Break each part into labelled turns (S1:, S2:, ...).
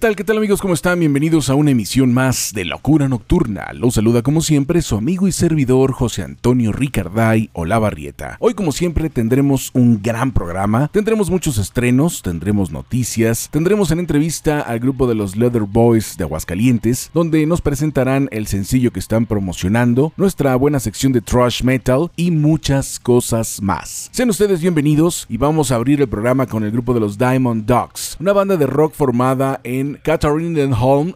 S1: Tal, qué tal amigos? ¿Cómo están? Bienvenidos a una emisión más de Locura Nocturna. Los saluda como siempre su amigo y servidor José Antonio Ricarday Olavarrieta. Hoy como siempre tendremos un gran programa, tendremos muchos estrenos, tendremos noticias, tendremos en entrevista al grupo de los Leather Boys de Aguascalientes, donde nos presentarán el sencillo que están promocionando, nuestra buena sección de thrash metal y muchas cosas más. Sean ustedes bienvenidos y vamos a abrir el programa con el grupo de los Diamond Dogs, una banda de rock formada en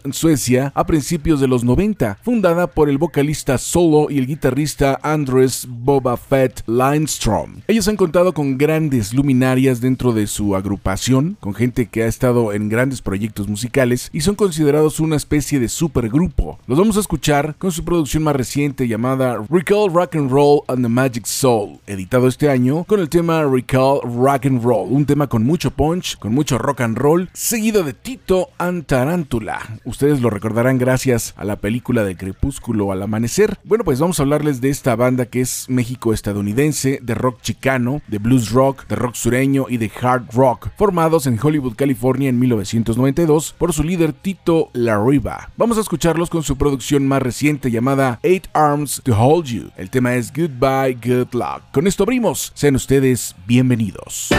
S1: En Suecia, a principios de los 90, fundada por el vocalista solo y el guitarrista Andres Boba Fett Lindstrom. Ellos han contado con grandes luminarias dentro de su agrupación, con gente que ha estado en grandes proyectos musicales y son considerados una especie de supergrupo. Los vamos a escuchar con su producción más reciente llamada Recall Rock and Roll and the Magic Soul, editado este año con el tema Recall Rock and Roll, un tema con mucho punch, con mucho rock and roll, seguido de Tito Antarántula. Ustedes lo recordarán gracias a la película de Crepúsculo al amanecer. Bueno, pues vamos a hablarles de esta banda que es México-estadounidense, de rock chicano, de blues rock, de rock sureño y de hard rock, formados en Hollywood, California en 1992 por su líder Tito Larriba. Vamos a escucharlos con su producción más reciente llamada Eight Arms to Hold You. El tema es Goodbye, Good Luck. Con esto abrimos. Sean ustedes bienvenidos.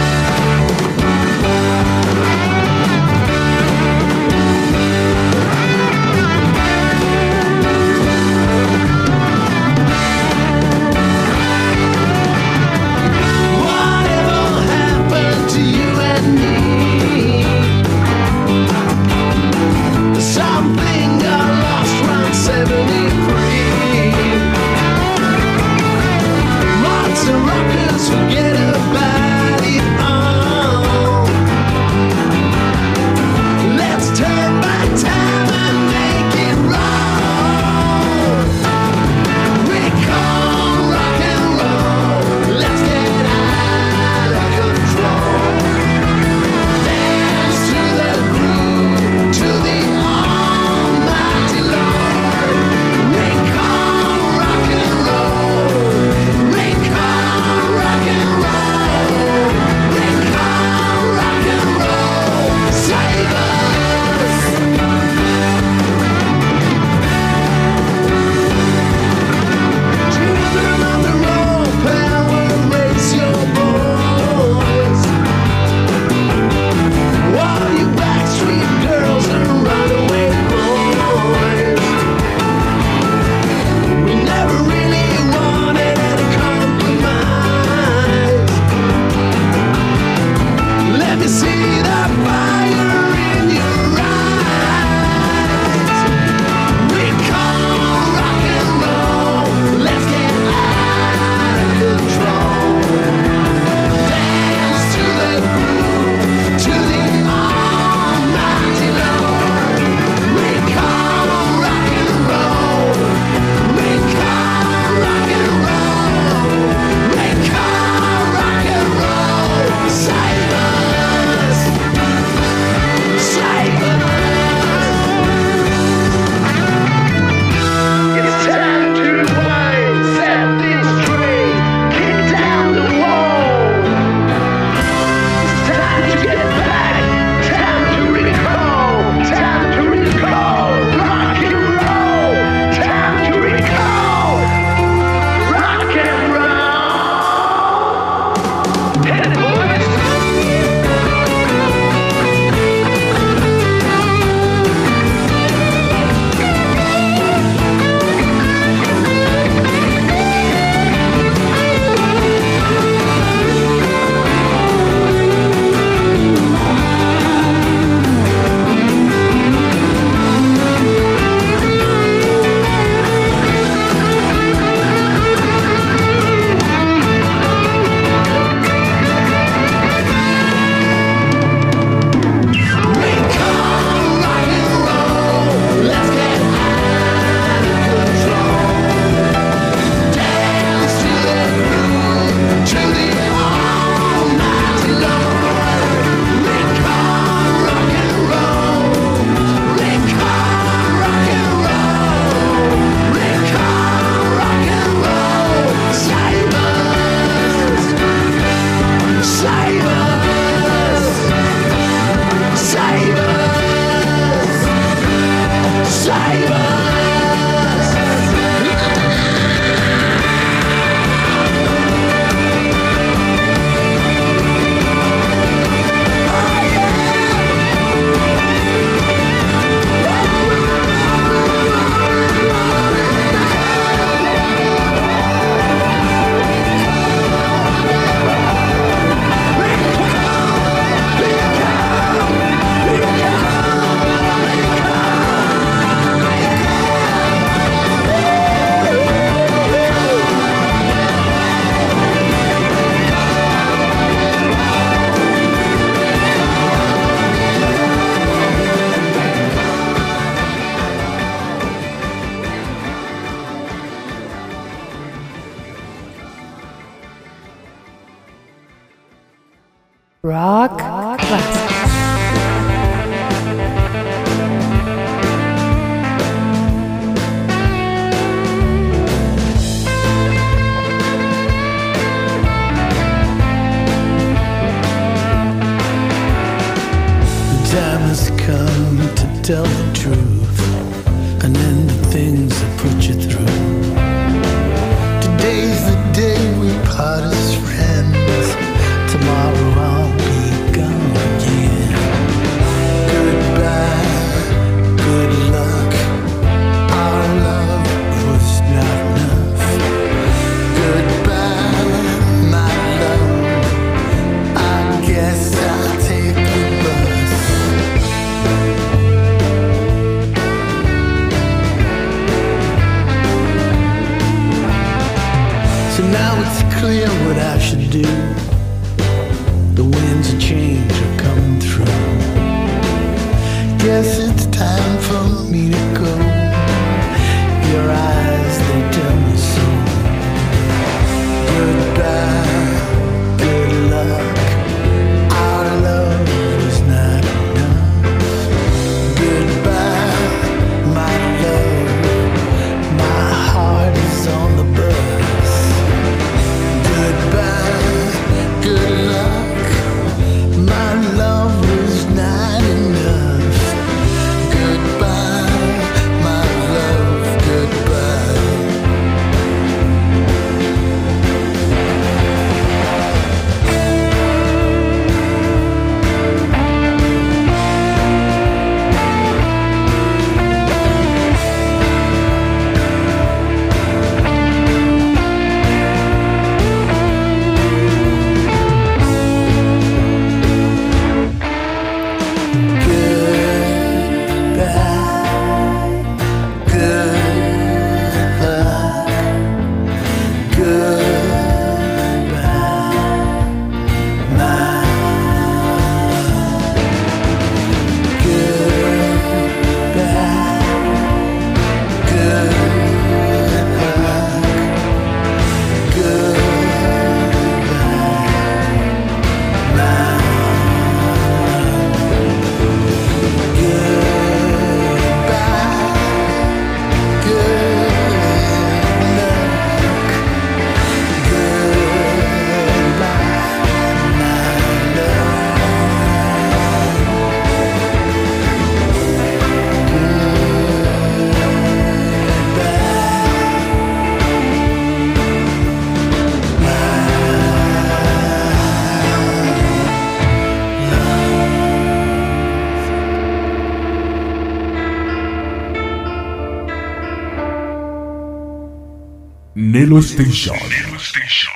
S2: Nelo Station.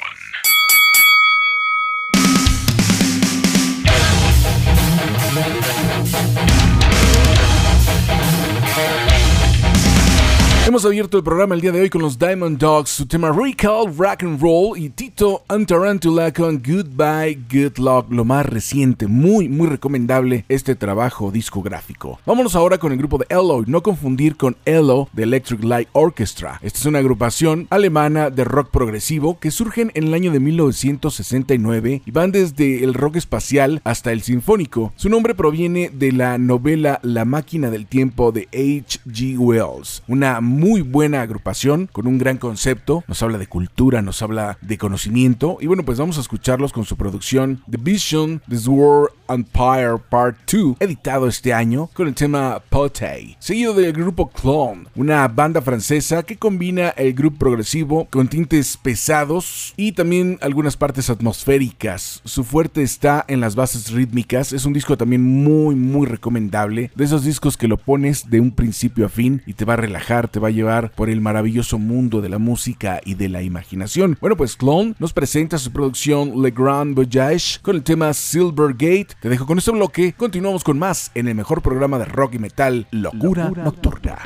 S1: Hemos abierto el programa el día de hoy con los Diamond Dogs, su tema Recall, Rock and Roll y Tito and con Goodbye, Good Luck, lo más reciente, muy muy recomendable este trabajo discográfico. Vámonos ahora con el grupo de Elo, no confundir con Elo de Electric Light Orchestra. Esta es una agrupación alemana de rock progresivo que surgen en el año de 1969 y van desde el rock espacial hasta el sinfónico. Su nombre proviene de la novela La máquina del tiempo de H.G. Wells, una muy buena agrupación con un gran concepto, nos habla de cultura, nos habla de conocimiento y bueno, pues vamos a escucharlos con su producción The Vision, The Sword Empire Part 2, editado este año con el tema Pote, seguido del grupo Clone, una banda francesa que combina el grupo progresivo con tintes pesados y también algunas partes atmosféricas. Su fuerte está en las bases rítmicas, es un disco también muy muy recomendable, de esos discos que lo pones de un principio a fin y te va a relajar, te va a llevar por el maravilloso mundo de la música y de la imaginación. Bueno, pues Clone nos presenta su producción Le Grand Voyage con el tema Silvergate. Te dejo con este bloque. Continuamos con más en el mejor programa de rock y metal, Locura, Nocturna.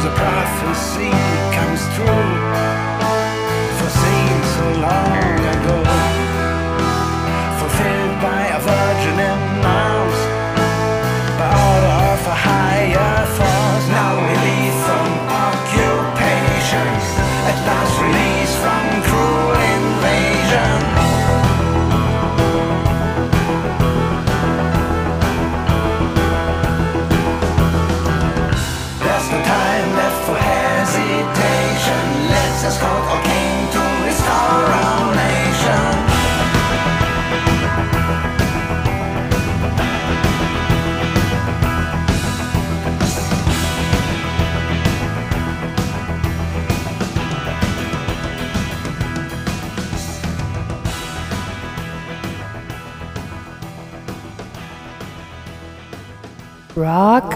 S3: The prophecy comes true,
S4: Rock,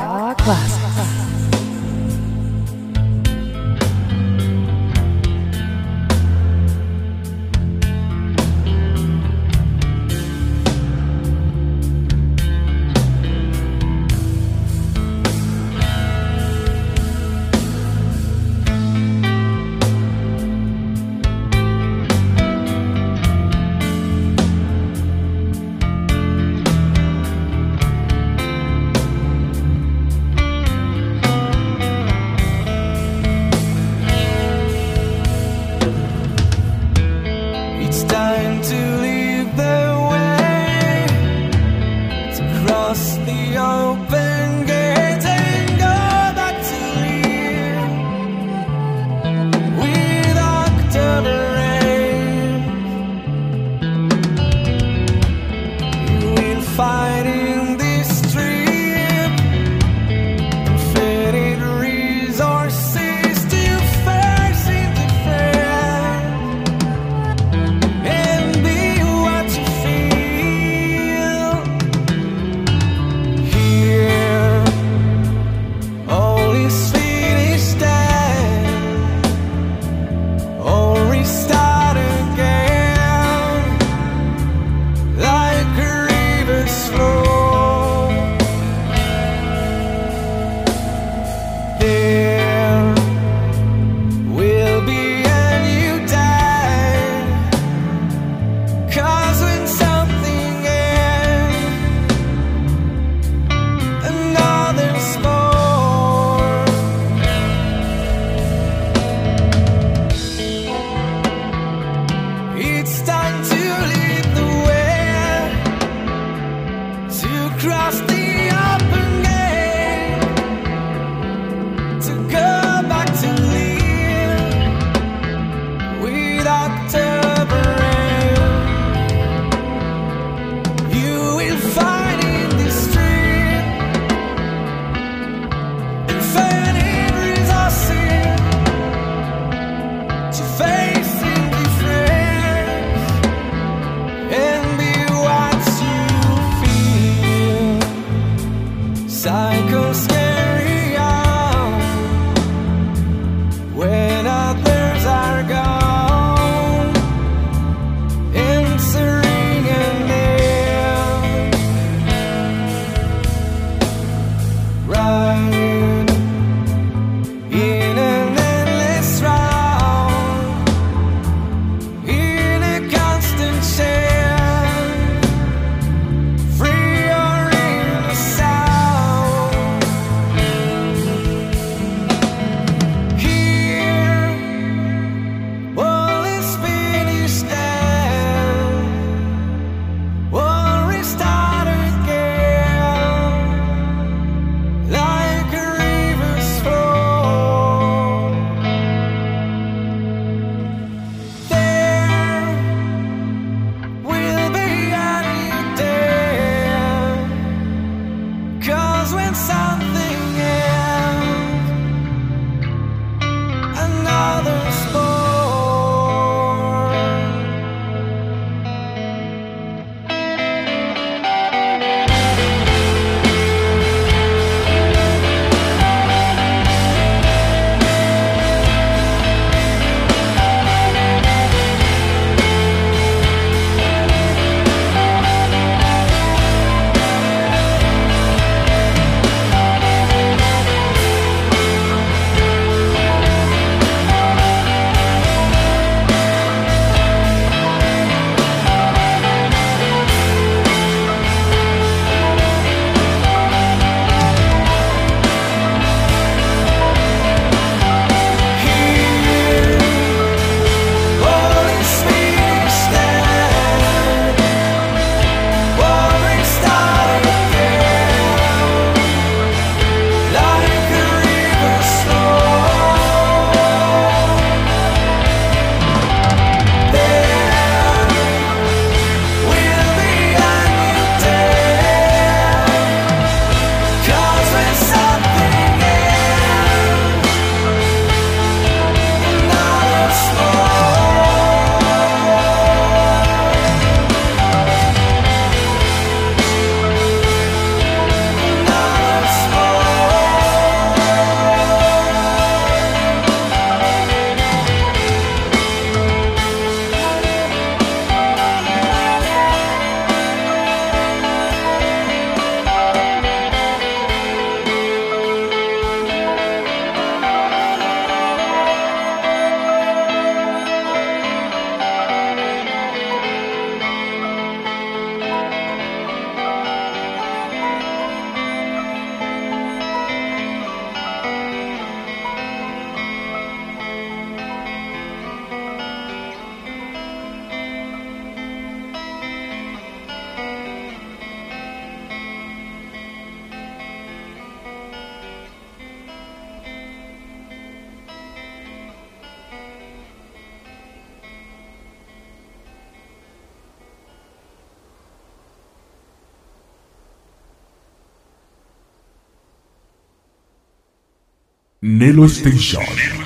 S2: Station.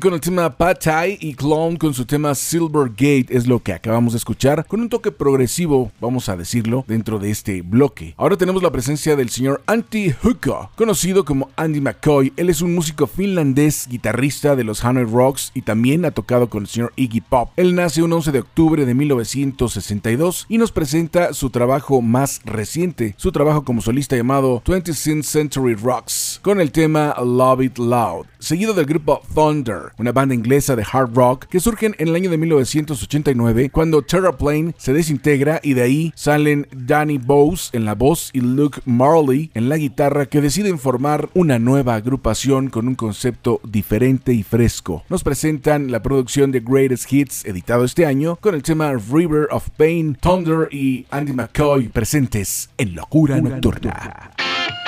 S1: Con el tema Pad Thai y Clone con su tema Silver Gate es lo que acabamos de escuchar, con un toque progresivo, vamos a decirlo, dentro de este bloque. Ahora tenemos la presencia del señor Antti Hukka, conocido como Andy McCoy. Él es un músico finlandés, guitarrista de los Hanoi Rocks y también ha tocado con el señor Iggy Pop. Él nace un 11 de octubre de 1962 y nos presenta su trabajo más reciente, su trabajo como solista llamado 20th Century Rocks, con el tema Love It Loud, seguido del grupo Thunder, una banda inglesa de hard rock que surgen en el año de 1989 cuando Terraplane se desintegra y de ahí salen Danny Bose en la voz y Luke Marley en la guitarra que deciden formar una nueva agrupación con un concepto diferente y fresco. Nos presentan la producción de Greatest Hits editado este año con el tema River of Pain, Thunder y Andy McCoy presentes en Locura Nocturna.
S3: Mighty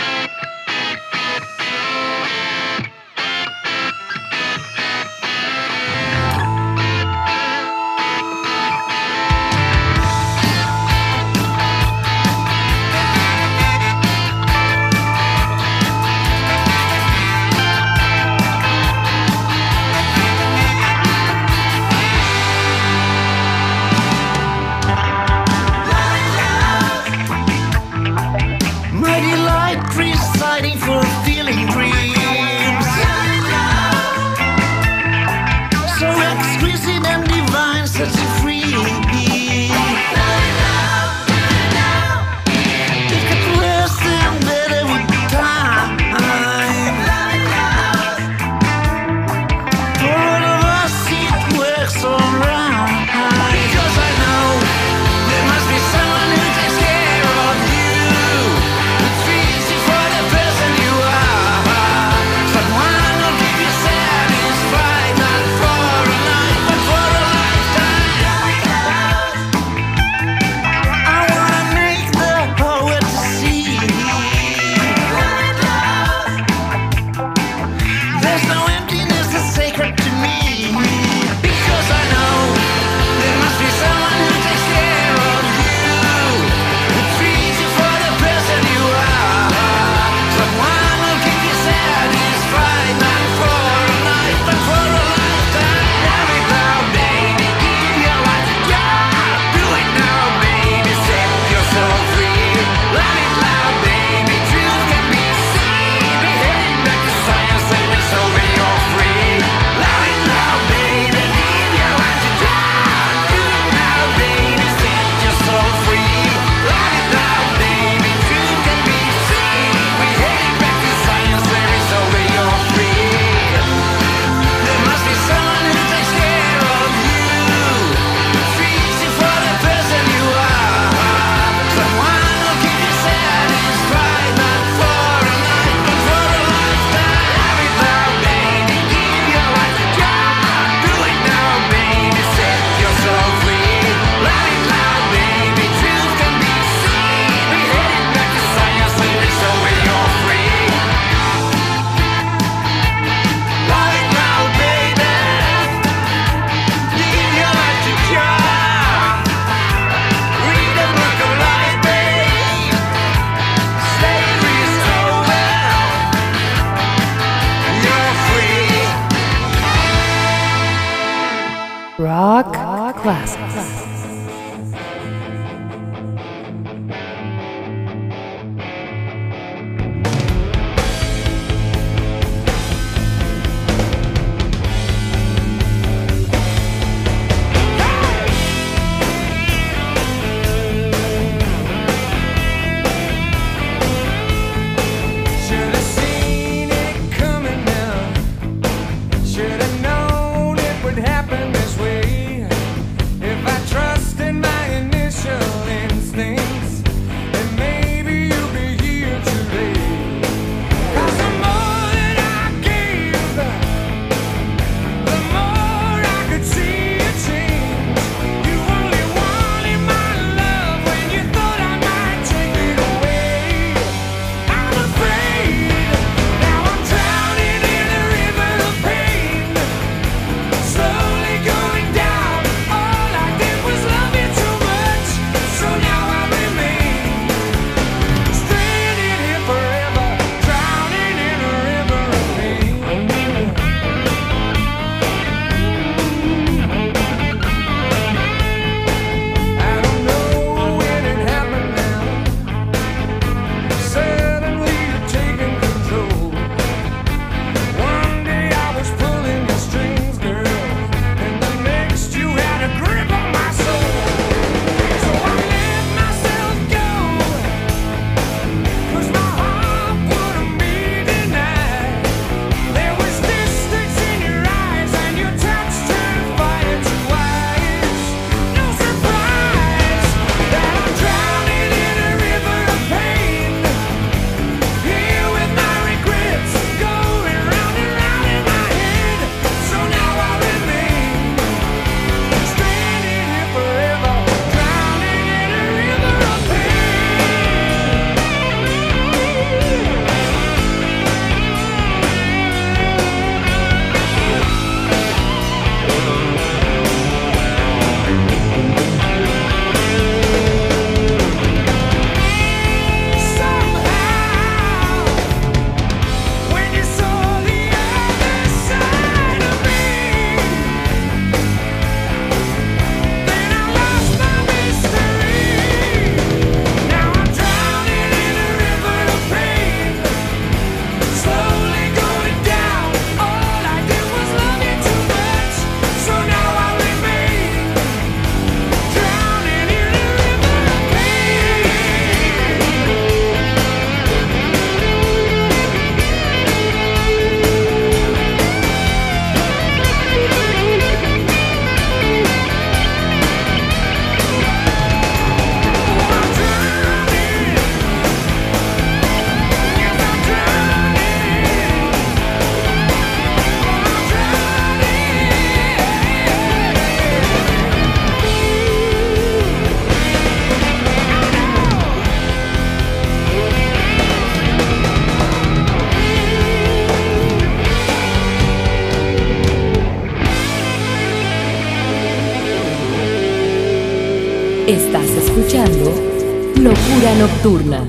S5: Nocturna.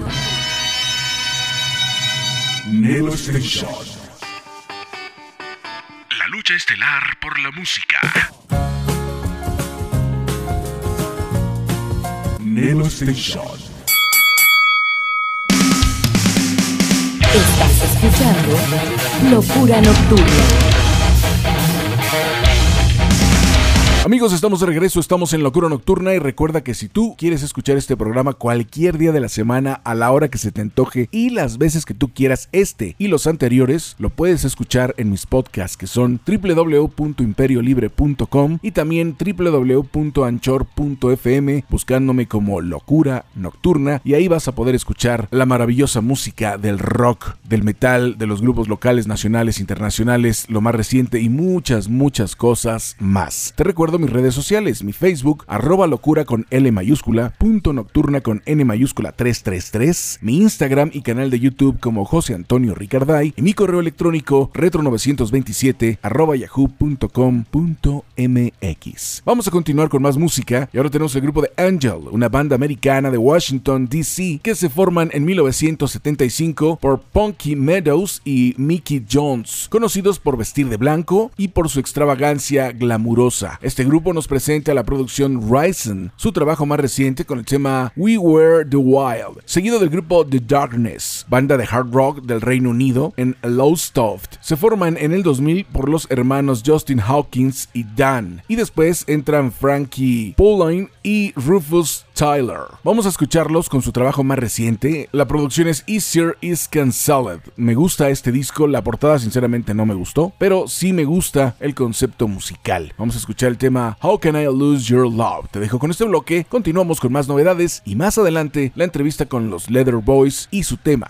S1: Estamos de regreso, estamos en Locura Nocturna y recuerda que si tú quieres escuchar este programa cualquier día de la semana a la hora que se te antoje y las veces que tú quieras este y los anteriores, lo puedes escuchar en mis podcasts que son www.imperiolibre.com y también www.anchor.fm buscándome como Locura Nocturna y ahí vas a poder escuchar la maravillosa música del rock, del metal, de los grupos locales, nacionales, internacionales, lo más reciente y muchas, muchas cosas más. Te recuerdo mis redes sociales, mi Facebook, arroba locura con L mayúscula, punto nocturna con N mayúscula 333, mi Instagram y canal de YouTube como José Antonio Ricarday y mi correo electrónico retro927 arroba yahoo.com.mx. Vamos a continuar con más música y ahora tenemos el grupo de Angel, una banda americana de Washington, D.C. que se forman en 1975 por Punky Meadows y Mickey Jones, conocidos por vestir de blanco y por su extravagancia glamurosa. Este grupo nos presenta la producción Ryzen, su trabajo más reciente con el tema We Were the Wild, seguido del grupo The Darkness, banda de hard rock del Reino Unido en Lowestoft. Se forman en el 2000 por los hermanos Justin Hawkins y Dan, y después entran Frankie Pauline y Rufus Tyler. Vamos a escucharlos con su trabajo más reciente. La producción es Easier is Cancelled. Me gusta este disco, la portada sinceramente no me gustó, pero sí me gusta el concepto musical. Vamos a escuchar el tema How Can I Lose Your Love. Te dejo con este bloque, continuamos con más novedades y más adelante la entrevista con los Leather Boys y su tema.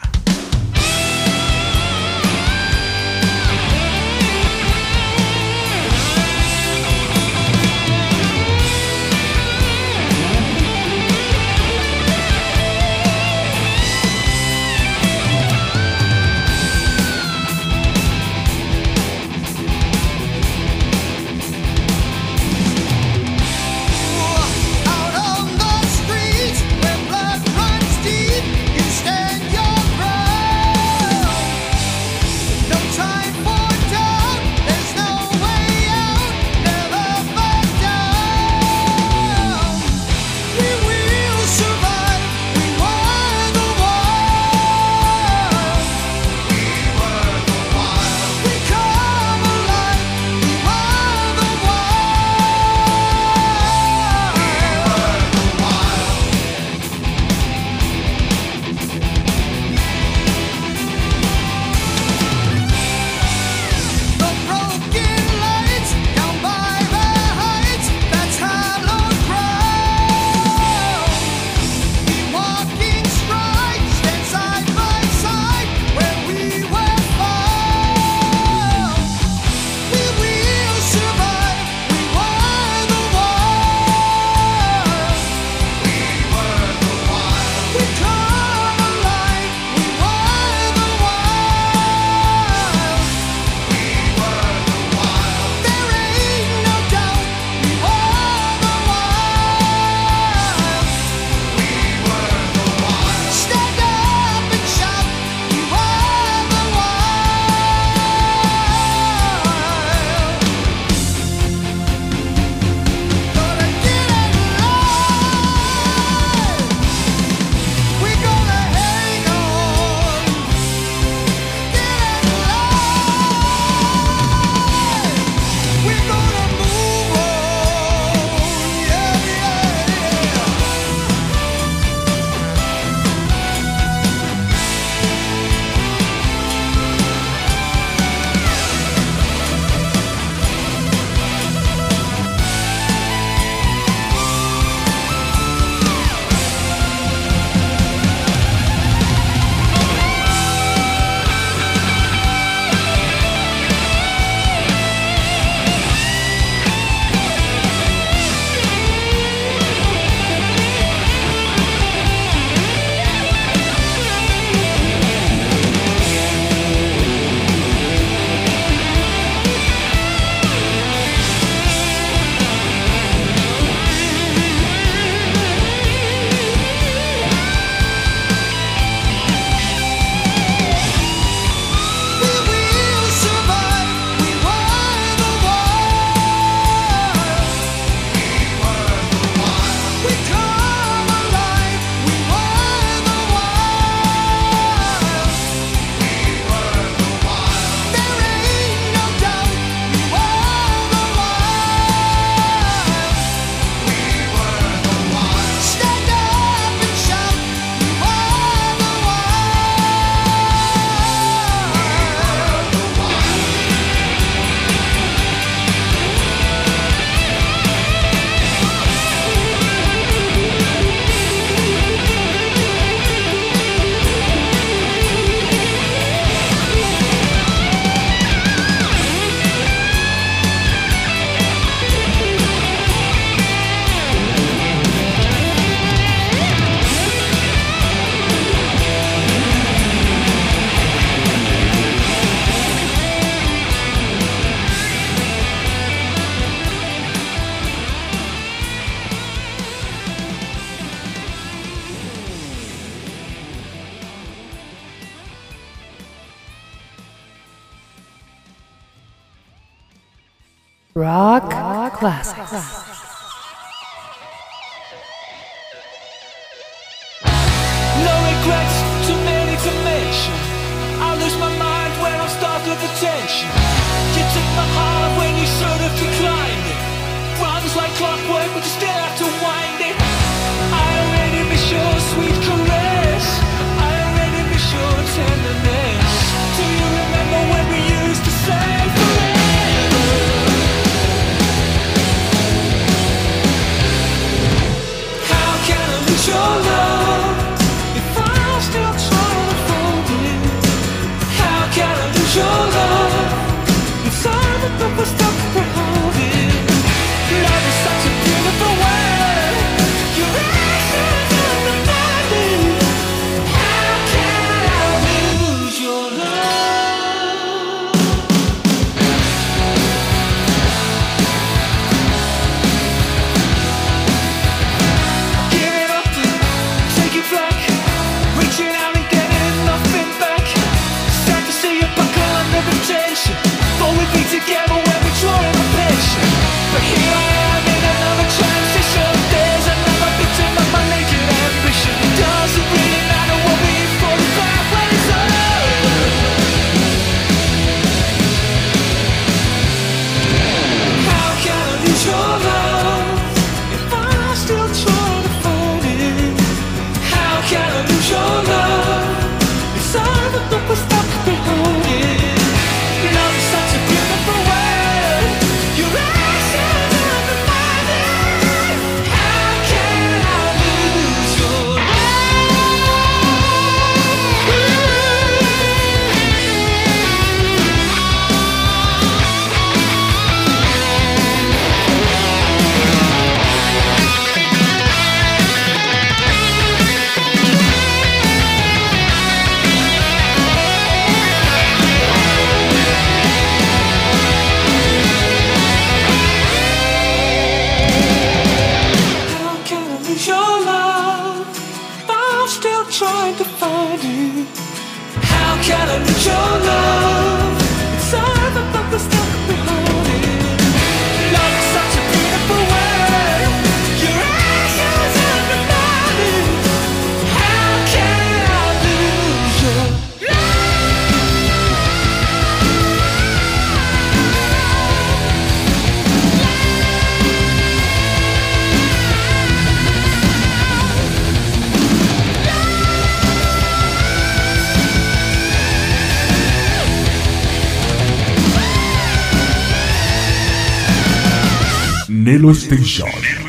S2: Nelo Station.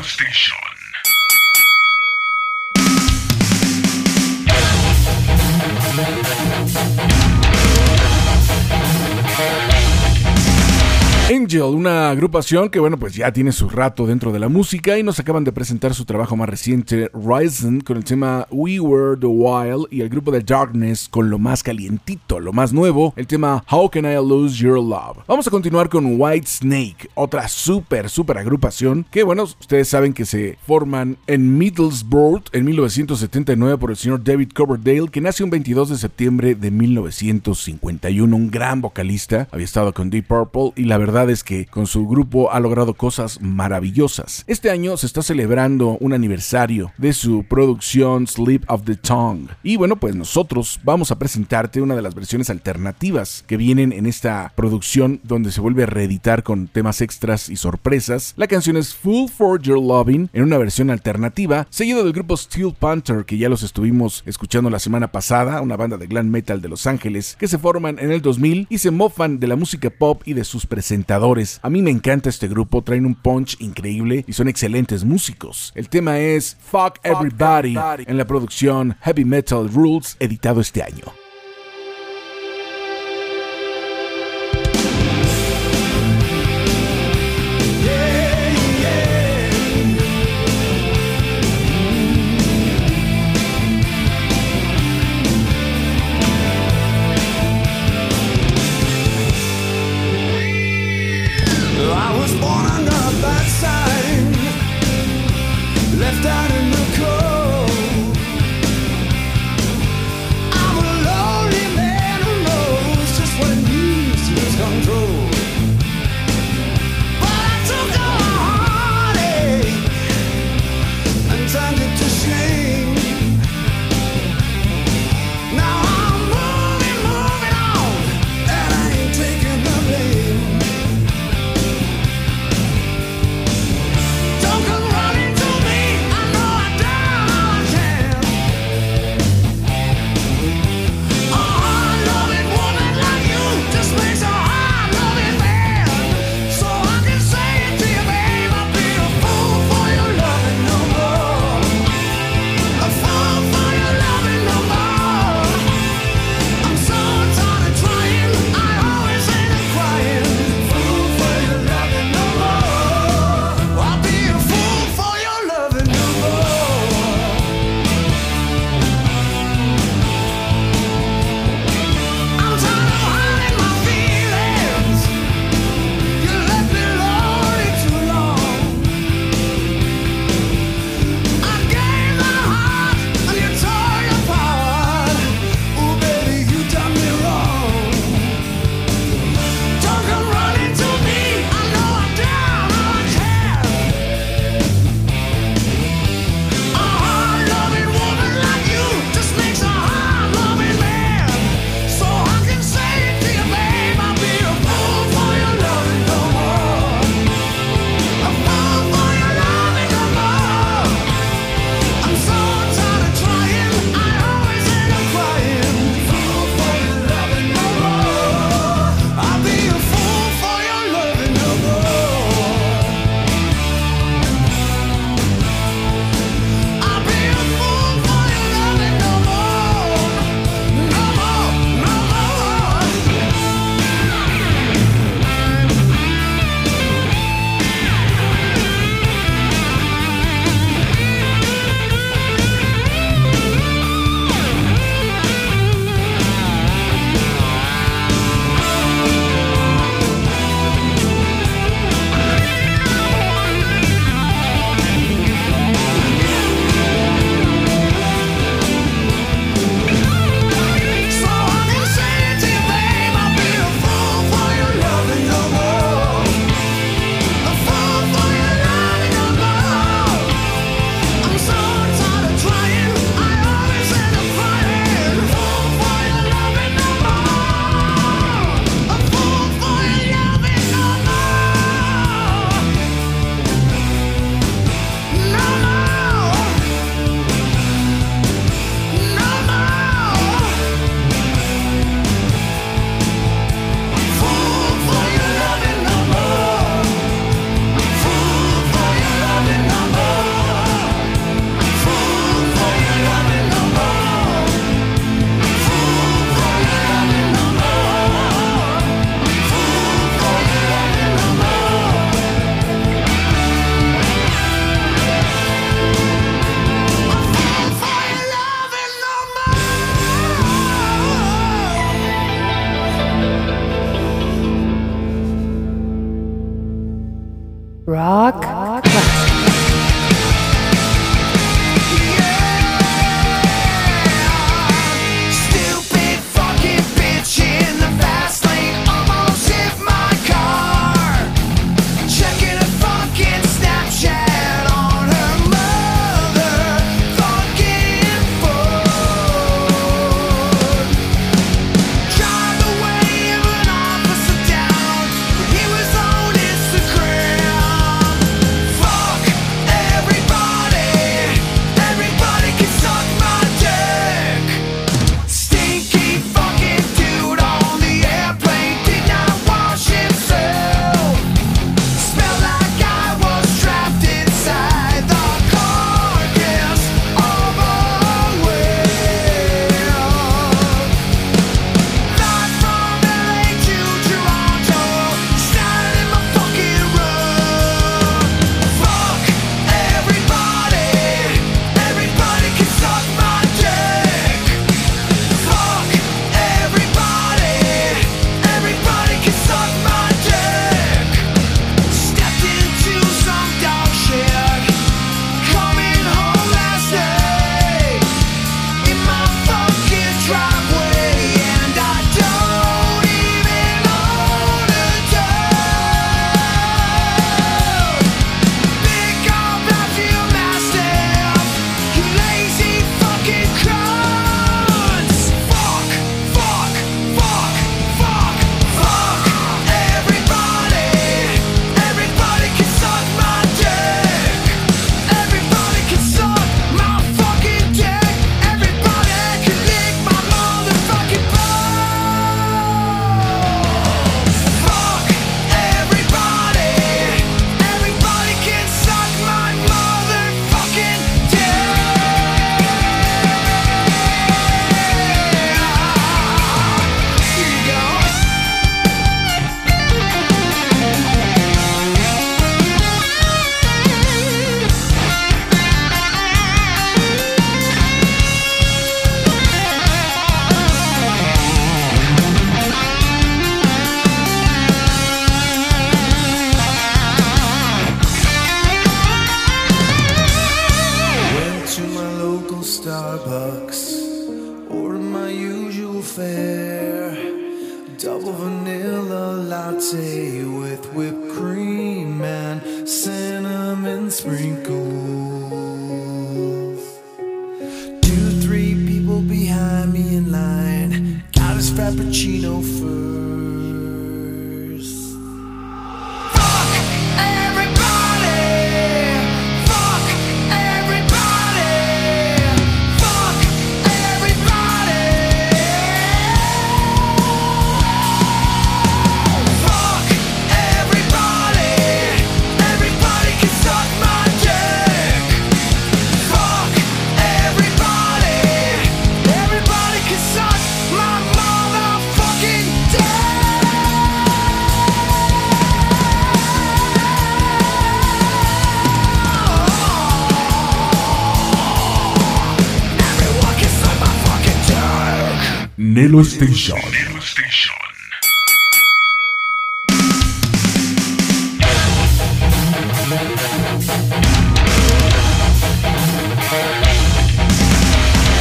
S1: Angel, una agrupación que bueno pues ya tiene su rato dentro de la música y nos acaban de presentar su trabajo más reciente Ryzen con el tema We Were the Wild y el grupo de Darkness con lo más calientito, lo más nuevo, el tema How Can I Lose Your Love. Vamos a continuar con White Snake, otra súper súper agrupación que bueno ustedes saben que se forman en Middlesbrough en 1979 por el señor David Coverdale que nace un 22 de septiembre de 1951, un gran vocalista, había estado con Deep Purple y la verdad es que con su grupo ha logrado cosas maravillosas. Este año se está celebrando un aniversario de su producción Sleep of the Tongue. Y bueno, pues nosotros vamos a presentarte una de las versiones alternativas que vienen en esta producción donde se vuelve a reeditar con temas extras y sorpresas. La canción es Full for Your Loving en una versión alternativa, seguido del grupo Steel Panther que ya los estuvimos escuchando la semana pasada, una banda de glam metal de Los Ángeles que se forman en el 2000 y se mofan de la música pop y de sus presentadores. A mí me encanta este grupo, traen un punch increíble y son excelentes músicos. El tema es Fuck Everybody en la producción Heavy Metal Rules editado este año.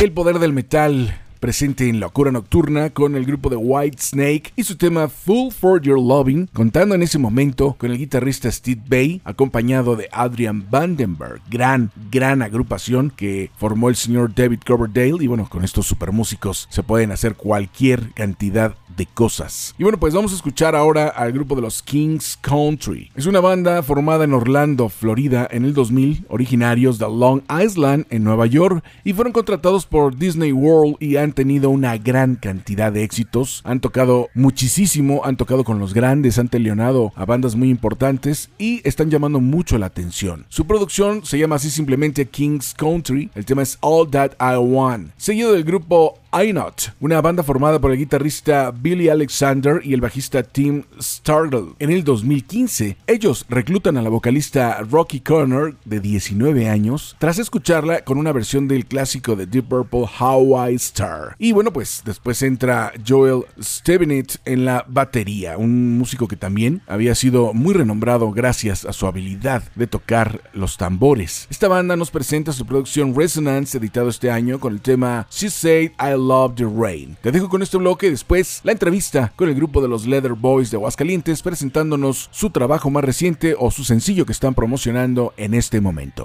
S1: El poder del metal presente en Locura Nocturna con el grupo de White Snake y su tema Full for Your Loving, contando en ese momento con el guitarrista Steve Bay, acompañado de Adrian Vandenberg, gran, gran agrupación que formó el señor David Coverdale. Y bueno, con estos super músicos se pueden hacer cualquier cantidad de cosas. Y bueno, pues vamos a escuchar ahora al grupo de los Kings Country. Es una banda formada en Orlando, Florida, en el 2000, originarios de Long Island, en Nueva York, y fueron contratados por Disney World y han tenido una gran cantidad de éxitos. Han tocado muchísimo, han tocado con los grandes, han teleonado a bandas muy importantes y están llamando mucho la atención. Su producción se llama así simplemente Kings Country. El tema es All That I Want, seguido del grupo
S5: I Not, una banda formada por el guitarrista Billy Alexander y el bajista Tim Stargell. En el 2015, ellos reclutan a la vocalista Rocky Connor, de 19 años, tras escucharla con una versión del clásico de Deep Purple How I Star. Y bueno, pues después entra Joel Stevenit en la batería, un músico que también había sido muy renombrado gracias a su habilidad de tocar los tambores. Esta banda nos presenta su producción Resonance, editado este año con el tema She Said I Love the Rain. Te dejo con este bloque y después la entrevista con el grupo de los Leather Boys de Aguascalientes presentándonos su trabajo más reciente o su sencillo que están promocionando en este momento.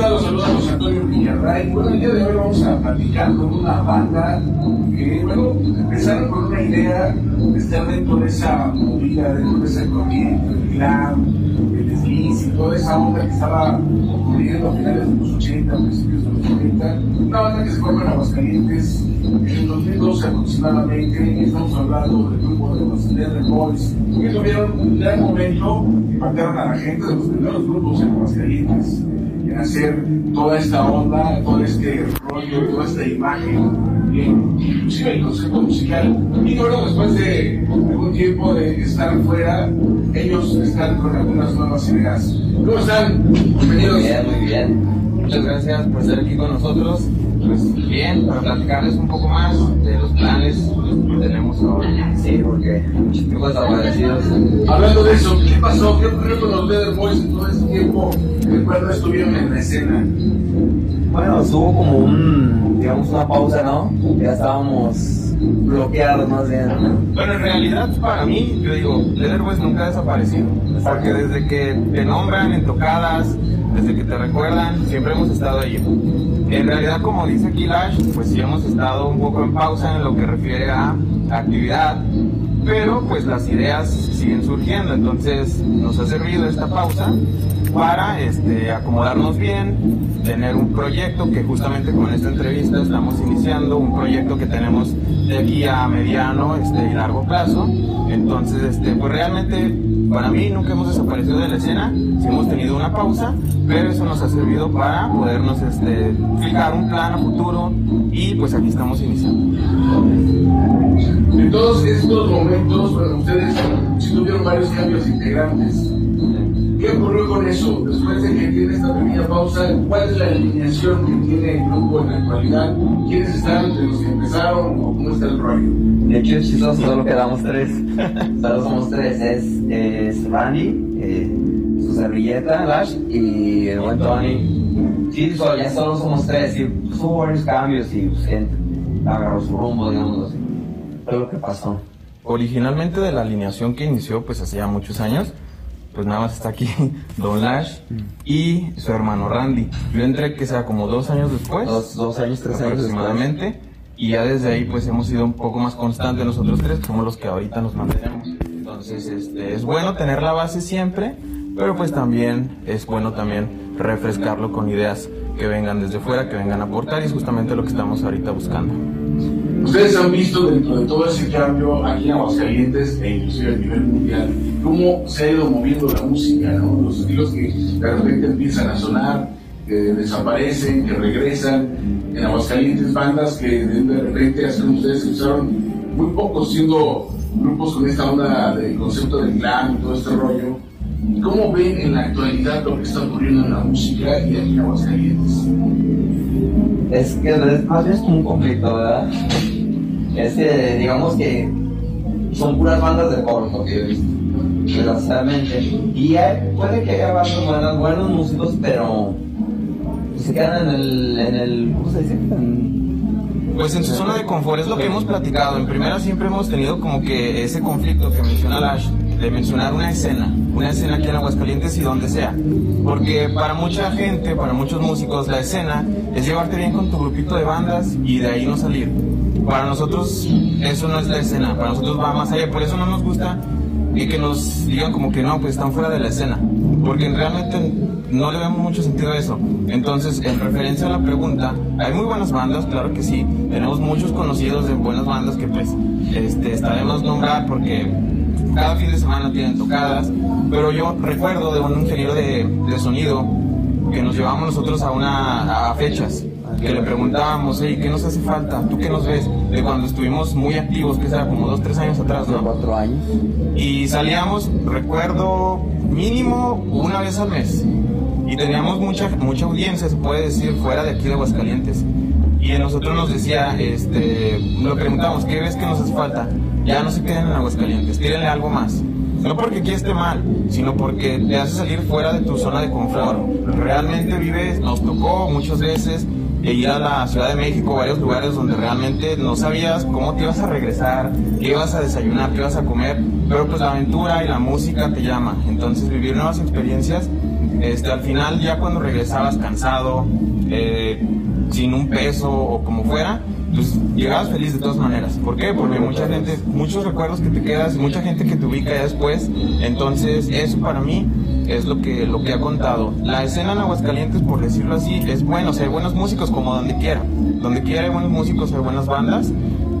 S6: Tal? Los saluda José Antonio Villarray. Bueno, el día de hoy vamos a platicar con una banda que, bueno, empezaron con una idea de estar dentro de esa movida, dentro de esa corriente, el glam, el desliz y toda esa onda que estaba ocurriendo a finales de los 80, principios de los 90. Una banda que se forma en Aguascalientes en el 2012 aproximadamente. Y estamos hablando del grupo de los Leather Boys, que tuvieron un gran momento, impactaron a la gente de los primeros grupos en Aguascalientes hacer toda esta onda, todo este rollo, toda esta imagen, inclusive el concepto musical. Y luego después de algún tiempo de estar fuera, ellos están con algunas nuevas ideas. ¿Cómo están? Bienvenidos.
S7: Bien, muy bien. Muchas gracias por estar aquí con nosotros. Pues bien, para platicarles un poco más de los planes que tenemos ahora. Sí, porque muchos tipos agradecidos.
S6: Hablando de eso, ¿qué pasó? ¿Qué ocurrió con los Leather Boys en todo ese tiempo no estuvieron en la escena?
S7: Bueno, estuvo como un, digamos, una pausa, ¿no? Ya estábamos bloqueados más bien, ¿no?
S8: Bueno, en realidad para mí, yo digo, Leatherboys nunca ha desaparecido. Porque desde que te nombran en tocadas, desde que te recuerdan, siempre hemos estado ahí. En realidad, como dice aquí Lash, pues sí hemos estado un poco en pausa en lo que refiere a actividad, pero pues las ideas siguen surgiendo, entonces nos ha servido esta pausa para este, acomodarnos bien, tener un proyecto que justamente con esta entrevista estamos iniciando, un proyecto que tenemos de aquí a mediano este, y largo plazo. Entonces, este, pues realmente para mí nunca hemos desaparecido de la escena, sí hemos tenido una pausa, pero eso nos ha servido para podernos este, fijar un plan a futuro y pues aquí estamos iniciando.
S6: En todos estos momentos, bueno, ustedes sí tuvieron varios cambios integrantes. ¿Qué ocurrió con eso? Después de que tiene esta pequeña pausa, ¿cuál es la alineación que tiene el grupo en la actualidad? ¿Quiénes están entre los que empezaron o cómo está el rollo?
S7: De hecho, es chistoso, solo quedamos tres. Solo somos tres. Es, es Randy, eh, servilleta, Lash, y el buen Tony. Sí, solo, ya solo somos tres. Y pues, hubo varios cambios y pues, gente agarró su rumbo, digamos así. Fue lo que pasó.
S8: Originalmente de la alineación que inició pues hace ya muchos años, pues nada más está aquí Don Lash y su hermano Randy. Yo entré que sea como dos años después.
S7: Dos, dos años, tres años
S8: aproximadamente. Y ya desde ahí pues hemos sido un poco más constantes nosotros tres, que somos los que ahorita nos mantenemos. Entonces este, es bueno tener la base siempre, pero pues también es bueno también refrescarlo con ideas que vengan desde fuera, que vengan a aportar y es justamente lo que estamos ahorita buscando.
S6: Ustedes han visto dentro de todo ese cambio aquí en Aguascalientes e inclusive a nivel mundial cómo se ha ido moviendo la música, ¿no? los estilos que de repente empiezan a sonar, que desaparecen, que regresan. En Aguascalientes bandas que de repente hacen ustedes que usaron muy pocos siendo grupos con esta onda del concepto del glam y todo este rollo. ¿Cómo ven en la actualidad lo que está ocurriendo en la música y aquí en Aguascalientes?
S7: Es que es más bien es como un conflicto, ¿verdad? Es que, digamos que son puras bandas de lo que yo he visto, desgraciadamente. Y hay- puede que haya bandas buenas, buenos músicos, pero se quedan en el, en el ¿cómo se dice? En-
S8: Pues en su zona de confort es lo que hemos platicado. En primera siempre hemos tenido como que ese conflicto que menciona Lash, de mencionar una escena, una escena aquí en Aguascalientes y donde sea. Porque para mucha gente, para muchos músicos, la escena es llevarte bien con tu grupito de bandas y de ahí no salir. Para nosotros eso no es la escena, para nosotros va más allá. Por eso no nos gusta y que nos digan como que no, pues están fuera de la escena. Porque realmente no le vemos mucho sentido a eso. Entonces, en referencia a la pregunta, hay muy buenas bandas, claro que sí. Tenemos muchos conocidos de buenas bandas que pues este, estaremos nombrar porque cada fin de semana tienen tocadas. Pero yo recuerdo de un ingeniero de, de sonido que nos llevamos nosotros a, una, a fechas. Que le preguntábamos, hey, ¿qué nos hace falta? ¿Tú qué nos ves? De cuando estuvimos muy activos, que será como dos, tres años atrás, ¿no?
S7: cuatro años.
S8: y salíamos, recuerdo, mínimo una vez al mes. y teníamos mucha, mucha audiencia, se puede decir, fuera de aquí de Aguascalientes. Y nosotros nos decía, este, lo preguntamos, ¿qué ves que nos hace falta? Ya no se queden en Aguascalientes, tírenle algo más. No porque aquí esté mal, sino porque te hace salir fuera de tu zona de confort. Realmente vives, nos tocó muchas veces e ir a la Ciudad de México, varios lugares donde realmente no sabías cómo te ibas a regresar, qué ibas a desayunar, qué ibas a comer, pero pues la aventura y la música te llama. Entonces vivir nuevas experiencias, este, al final ya cuando regresabas cansado, eh, sin un peso o como fuera, pues llegabas feliz de todas maneras. ¿Por qué? Porque mucha gente, muchos recuerdos que te quedas, mucha gente que te ubica ya después. Entonces, eso para mí es lo que, lo que ha contado. La escena en Aguascalientes, por decirlo así, es bueno. O sea, hay buenos músicos como donde quiera. Donde quiera hay buenos músicos, hay buenas bandas.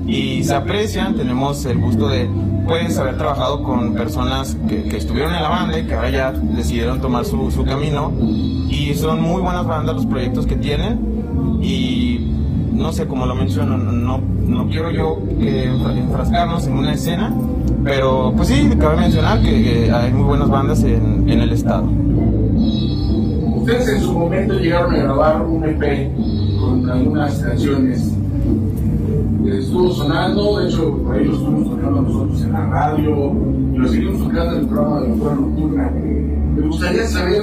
S8: Y se aprecian, tenemos el gusto de, pues, haber trabajado con personas que, que estuvieron en la banda y que ahora ya decidieron tomar su, su camino. Y son muy buenas bandas los proyectos que tienen. Y no sé, como lo menciono, no, no quiero yo enfra- enfrascarnos en una escena, pero pues sí, cabe mencionar que, hay muy buenas bandas en, en el estado.
S6: Ustedes en su momento llegaron a grabar un EP con algunas canciones. Estuvo sonando, de hecho, por ahí lo estuvimos tocando nosotros en la radio y lo seguimos tocando en el programa de la Fuera Nocturna. Me gustaría saber,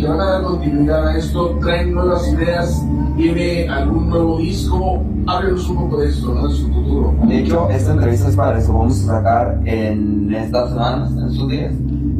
S6: ¿le van a dar continuidad a esto? ¿Traen nuevas ideas? ¿Tiene algún nuevo disco? Háblenos un poco de esto, ¿no? De su futuro.
S7: De hecho, esta entrevista es para eso. Vamos a sacar en estas semanas, en sus días,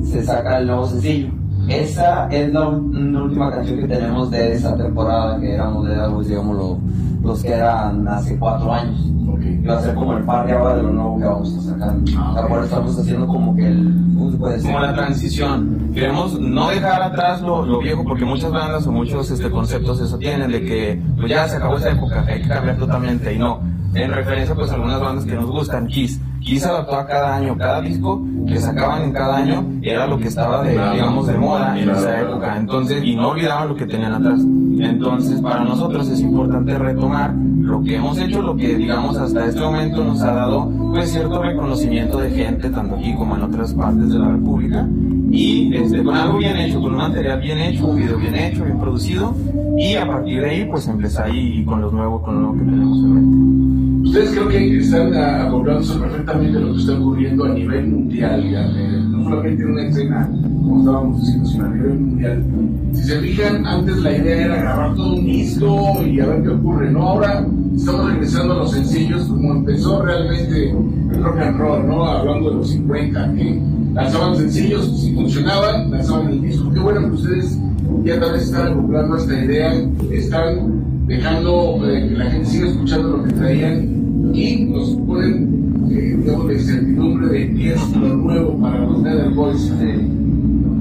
S7: se saca el nuevo sencillo. Esa es la, la última canción que tenemos de esa temporada que éramos de Darwin, digamos, lo- los que eran hace cuatro años. Y va a ser como el par de ahora de lo nuevo que vamos a sacar. O sea, por eso estamos haciendo como que el. ¿Cómo se puede decir?
S8: Como la transición. Queremos no dejar atrás lo, lo viejo, porque muchas bandas o muchos este, conceptos eso tienen, de que pues ya se acabó esa época, hay que cambiar totalmente, y no. En referencia pues a algunas bandas que nos gustan, Kiss. Kiss adaptó a cada año, cada disco que sacaban en cada año era lo que estaba de, digamos, de moda en esa época. Entonces, y no olvidaban lo que tenían atrás. Entonces, para nosotros es importante retomar lo que hemos hecho, lo que, digamos, hasta este momento nos ha dado, pues, cierto reconocimiento de gente, tanto aquí como en otras partes de la República. Y este, con algo bien hecho, con un material bien hecho, un video bien hecho, bien producido. Y a partir de ahí, pues, empezar ahí con los nuevos, con lo que tenemos en mente.
S6: Ustedes creo que están acoplándose perfectamente lo que está ocurriendo a nivel mundial, ya, eh, no solamente en una escena, como estábamos diciendo, sino a nivel mundial. Si se fijan, antes la idea era grabar todo un disco y a ver qué ocurre, ¿no? Ahora estamos regresando a los sencillos como empezó realmente el rock and roll, ¿no? Hablando de los 50, que lanzaban sencillos, si funcionaban, lanzaban el disco. Qué bueno que ustedes ya tal vez están acoplando esta idea, están dejando eh, que la gente siga escuchando lo que traían y nos ponen, eh, digamos, la incertidumbre de qué es lo nuevo para los Nether Boys.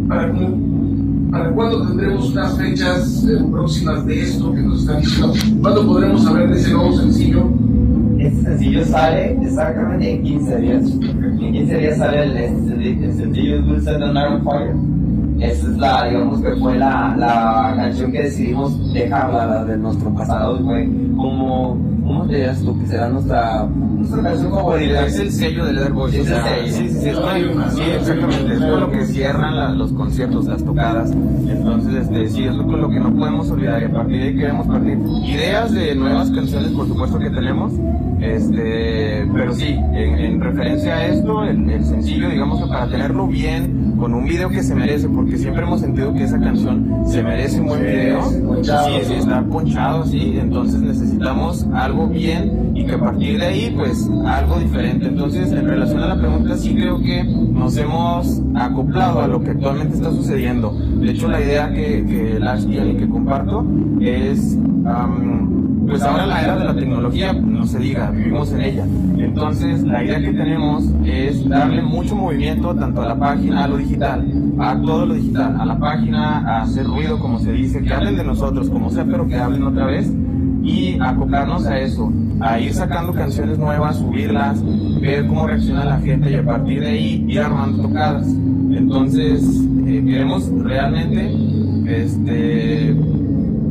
S6: ¿Para, cómo- ¿Para cuándo tendremos unas fechas eh, próximas de esto que nos están diciendo? ¿Cuándo podremos saber de ese nuevo sencillo?
S7: Este sencillo sale exactamente en 15 días. En 15 días sale el, sencillo- el sencillo Dulce de Iron Fire. Esa es la, digamos que fue la, la canción que decidimos dejarla la de nuestro pasado. Fue como, ¿cómo te dirías tú? Que será nuestra, nuestra canción favorita.
S8: Es el sello del.
S7: Es el sello.
S8: Sí, sí, sí, sí, exactamente. Es con lo que cierran la- los conciertos, las tocadas. Entonces, este, sí, es lo, lo que no podemos olvidar. Y a partir de ahí queremos partir. Ideas de nuevas canciones, por supuesto que tenemos. Este, pero sí, en, en referencia a esto, el, el sencillo, digamos que para tenerlo bien, con un video que se merece, porque siempre hemos sentido que esa canción se merece un buen video. Sí, sí, está ponchado, sí, entonces necesitamos algo bien y que a partir de ahí, pues, algo diferente. Entonces, en relación a la pregunta, sí creo que nos hemos acoplado a lo que actualmente está sucediendo. De hecho, la idea que, que Lars tiene y que comparto es, am, pues ahora la era de la tecnología, no se diga, vivimos en ella. Entonces, la idea que tenemos es darle mucho movimiento tanto a la página, a lo digital, a todo lo digital, a la página, a hacer ruido, como se dice, que hablen de nosotros, como sea, pero que hablen otra vez y acoplarnos a eso, a ir sacando canciones nuevas, subirlas, ver cómo reacciona la gente y a partir de ahí ir armando tocadas. Entonces, eh, queremos realmente, este,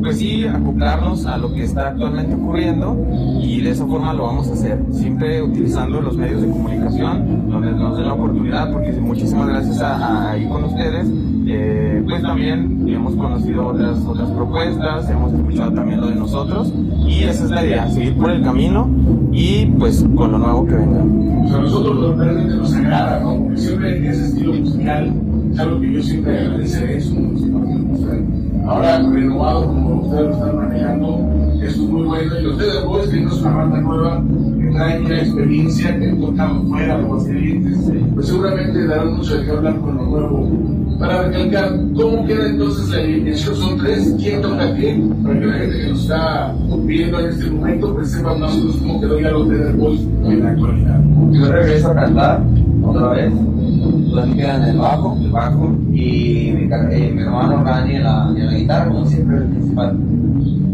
S8: pues sí, acoplarnos a lo que está actualmente ocurriendo y de esa forma lo vamos a hacer, siempre utilizando los medios de comunicación donde nos den la oportunidad, porque muchísimas gracias a, a ahí con ustedes, eh, pues pues también hemos conocido otras, otras propuestas, hemos escuchado también lo de nosotros y esa es la idea, seguir por el camino y pues con lo nuevo que venga.
S6: Sea, a nosotros realmente nos agrada, ¿no? Porque siempre ese estilo musical es algo que yo siempre agradeceré eso. ¿no? O sea, Ahora renovado como ustedes lo están manejando, eso es muy bueno. Y los Dead Boys, que no es una banda nueva, que traen ya experiencia, que han fuera de los clientes, pues seguramente darán mucho de qué hablar con lo nuevo. Para recalcar, ¿cómo queda entonces la alineación? Son tres, ¿quién toca qué? Para que la gente que nos está viendo en este momento, pues sepa más o menos cómo quedó ya los Dead Boys en la actualidad.
S7: Yo regreso a cantar otra vez. Quedan en el bajo, el bajo, y mi, eh, mi hermano Rani en la, en la guitarra, como siempre, el principal.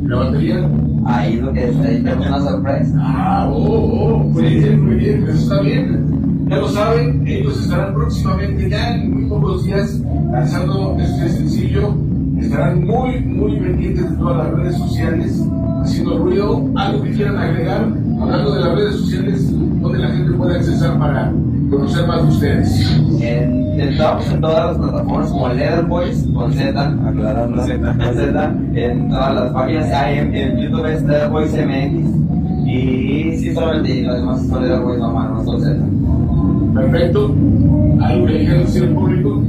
S6: ¿La batería?
S7: Ahí lo que es, ahí tenemos una sorpresa.
S6: Ah, oh, oh, muy bien, muy bien, eso está bien. Ya lo saben, ellos estarán próximamente, ya en muy pocos días, lanzando este sencillo. Estarán muy, muy pendientes de todas las redes sociales, haciendo ruido. Algo que quieran agregar, hablando de las redes sociales, donde la gente puede accesar para conocer más de ustedes.
S7: En, estamos en todas las plataformas como Leather Boys con Z, aclarando
S8: Z.
S7: con Z, en todas las páginas. Ah, en, en YouTube es Leather Boys MX. Y sí, solamente y las demás son Leather Boys normal, no con Z.
S6: Perfecto. Algo que le quieran decir al público.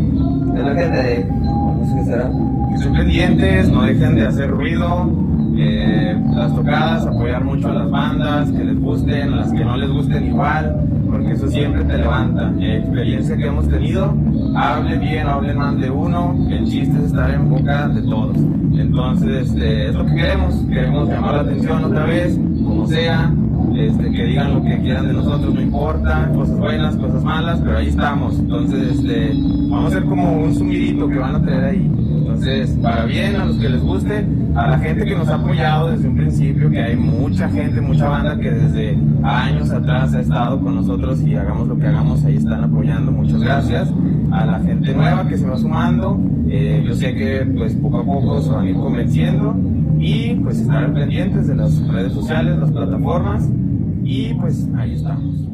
S7: Es la gente de. No sé qué será.
S8: Que estén pendientes, no dejen de hacer ruido, eh, las tocadas, apoyar mucho a las bandas, que les gusten, las que no les gusten igual, porque eso siempre te levanta. Experiencia que hemos tenido, hable bien, hable mal de uno, el chiste es estar en boca de todos. Entonces, este, es lo que queremos, queremos llamar la atención otra vez, como sea, este, que digan lo que quieran de nosotros, no importa, cosas buenas, cosas malas, pero ahí estamos. Entonces, este, vamos a ser como un sumidito que van a tener ahí. Entonces, para bien, a los que les guste, a la gente que nos ha apoyado desde un principio, que hay mucha gente, mucha banda que desde años atrás ha estado con nosotros y hagamos lo que hagamos, ahí están apoyando, muchas gracias. A la gente nueva que se va sumando, eh, yo sé que pues poco a poco se van a ir convenciendo y pues estar pendientes de las redes sociales, las plataformas y pues ahí estamos.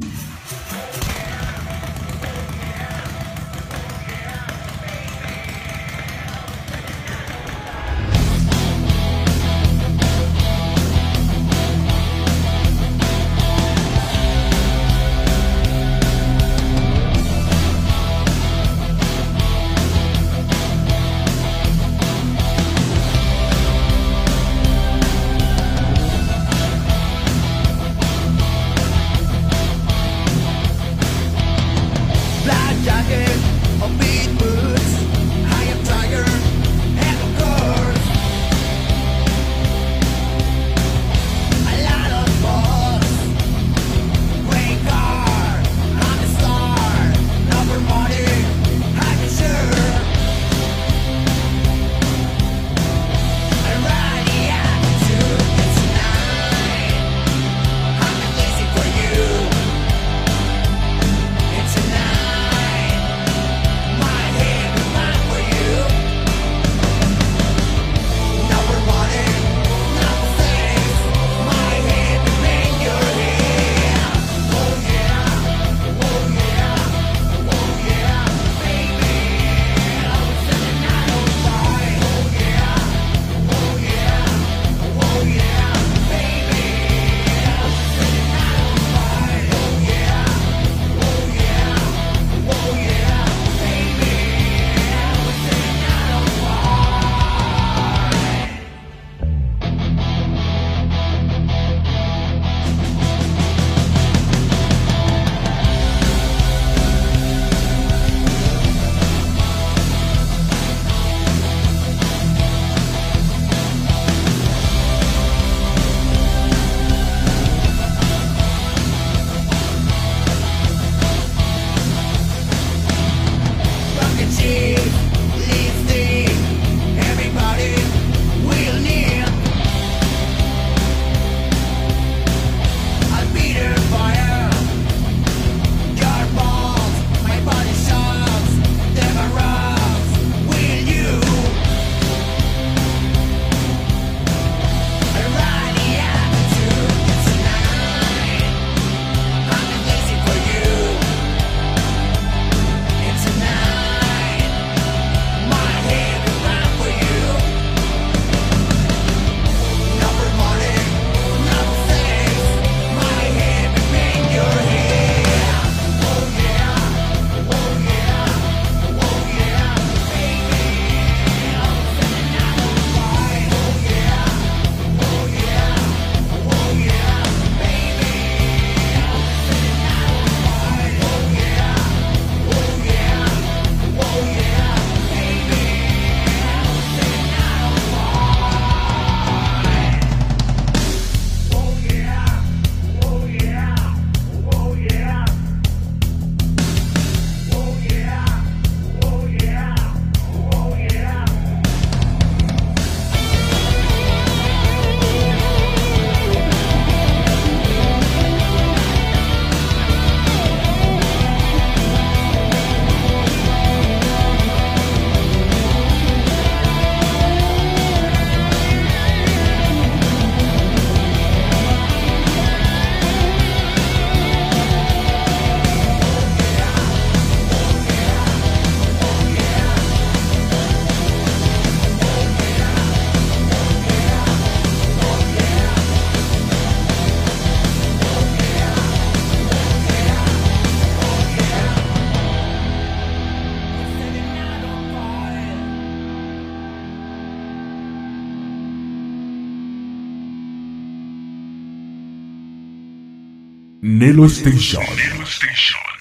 S2: Nelo Station.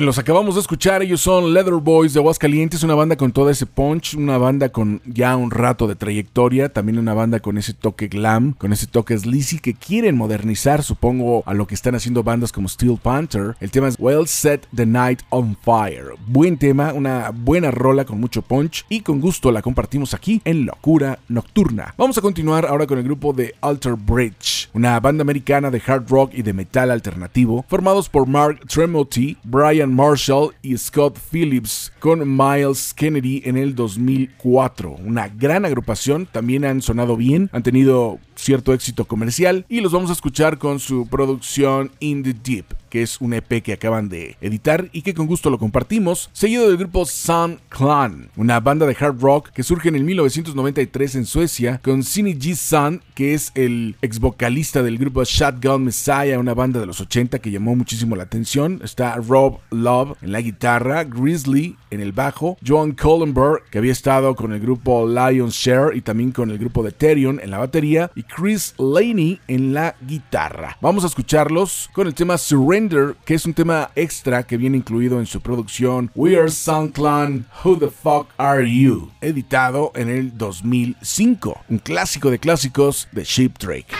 S1: Los acabamos de escuchar. Ellos son Leather Boys de Aguascalientes, una banda con todo ese punch, una banda con ya un rato de trayectoria, también una banda con ese toque glam, con ese toque sleazy que quieren modernizar, supongo, a lo que están haciendo bandas como Steel Panther. El tema es Well Set the Night on Fire. Buen tema, una buena rola con mucho punch y con gusto la compartimos aquí en Locura Nocturna. Vamos a continuar ahora con el grupo de Alter Bridge, una banda americana de hard rock y de metal alternativo, formados por Mark Tremoty, Brian Marshall y Scott Phillips, con Miles Kennedy en el 2004. Una gran agrupación, también han sonado bien, han tenido cierto éxito comercial y los vamos a escuchar con su producción In the Deep que es un EP que acaban de editar y que con gusto lo compartimos, seguido del grupo Sun Clan, una banda de hard rock que surge en el 1993 en Suecia con Cine G. Sun, que es el ex vocalista del grupo Shotgun Messiah, una banda de los 80 que llamó muchísimo la atención. Está Rob Love en la guitarra, Grizzly en el bajo, John Collenberg, que había estado con el grupo Lion's Share y también con el grupo de Therion en la batería, Chris Laney en la guitarra. Vamos a escucharlos con el tema Surrender, que es un tema extra que viene incluido en su producción We Are Sun Clan, Who the Fuck Are You, editado en el 2005, un clásico de clásicos de Sheep Drake.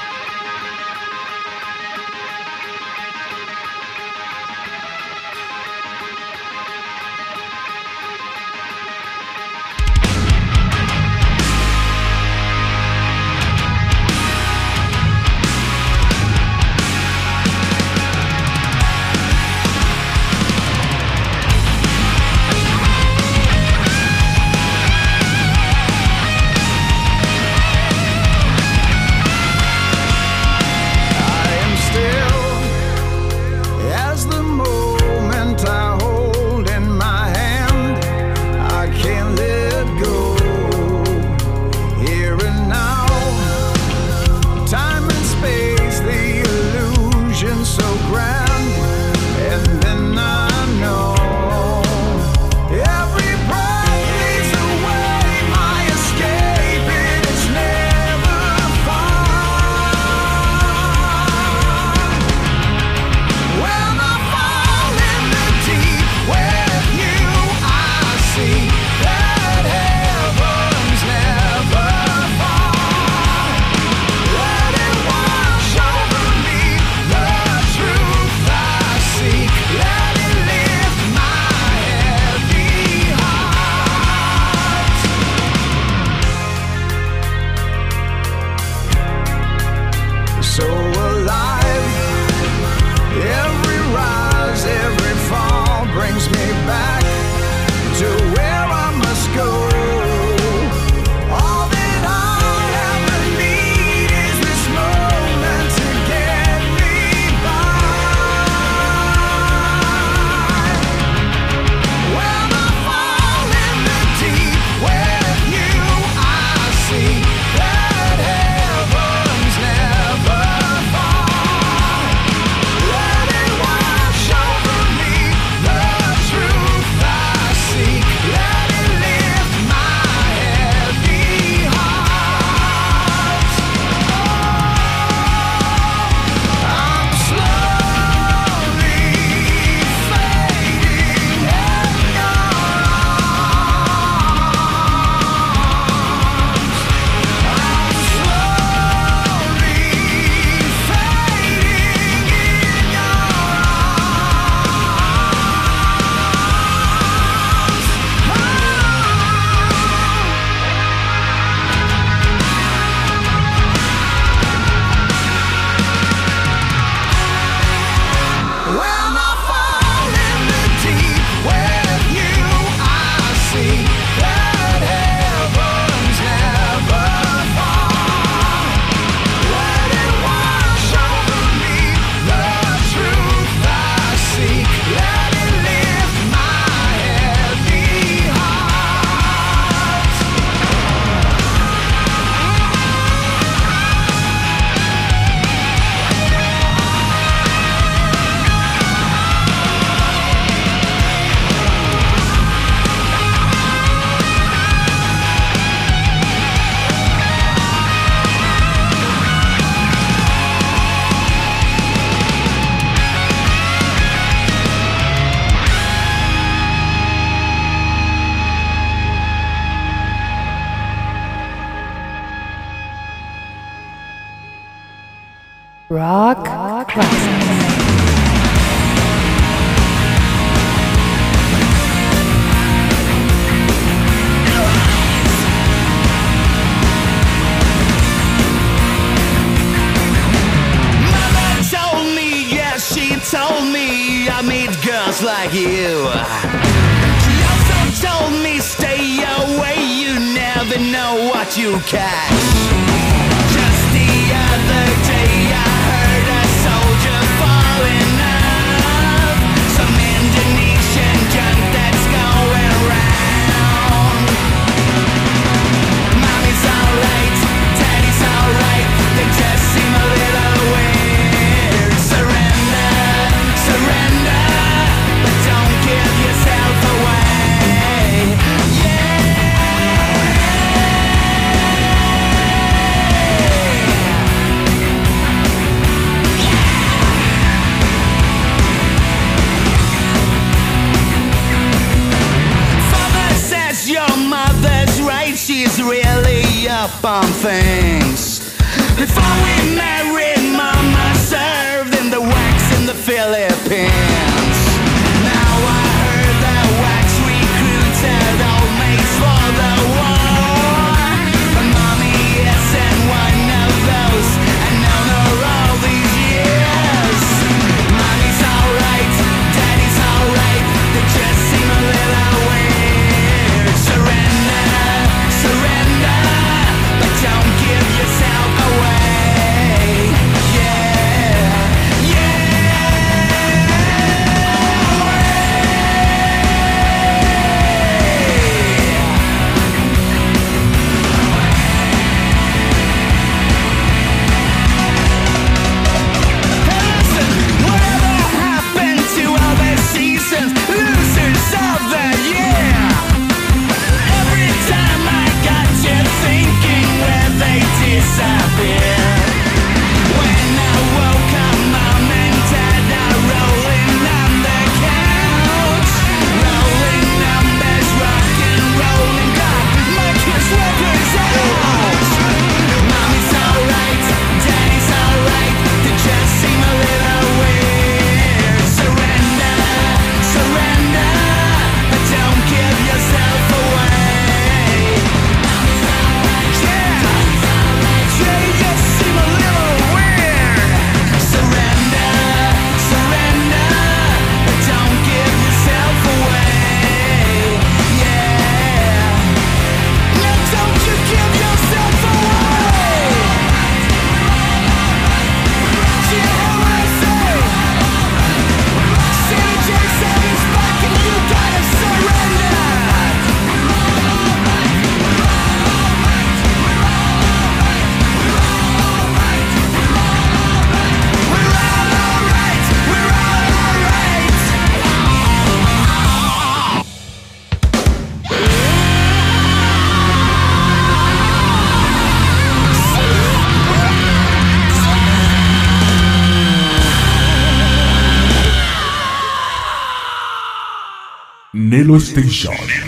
S2: Station.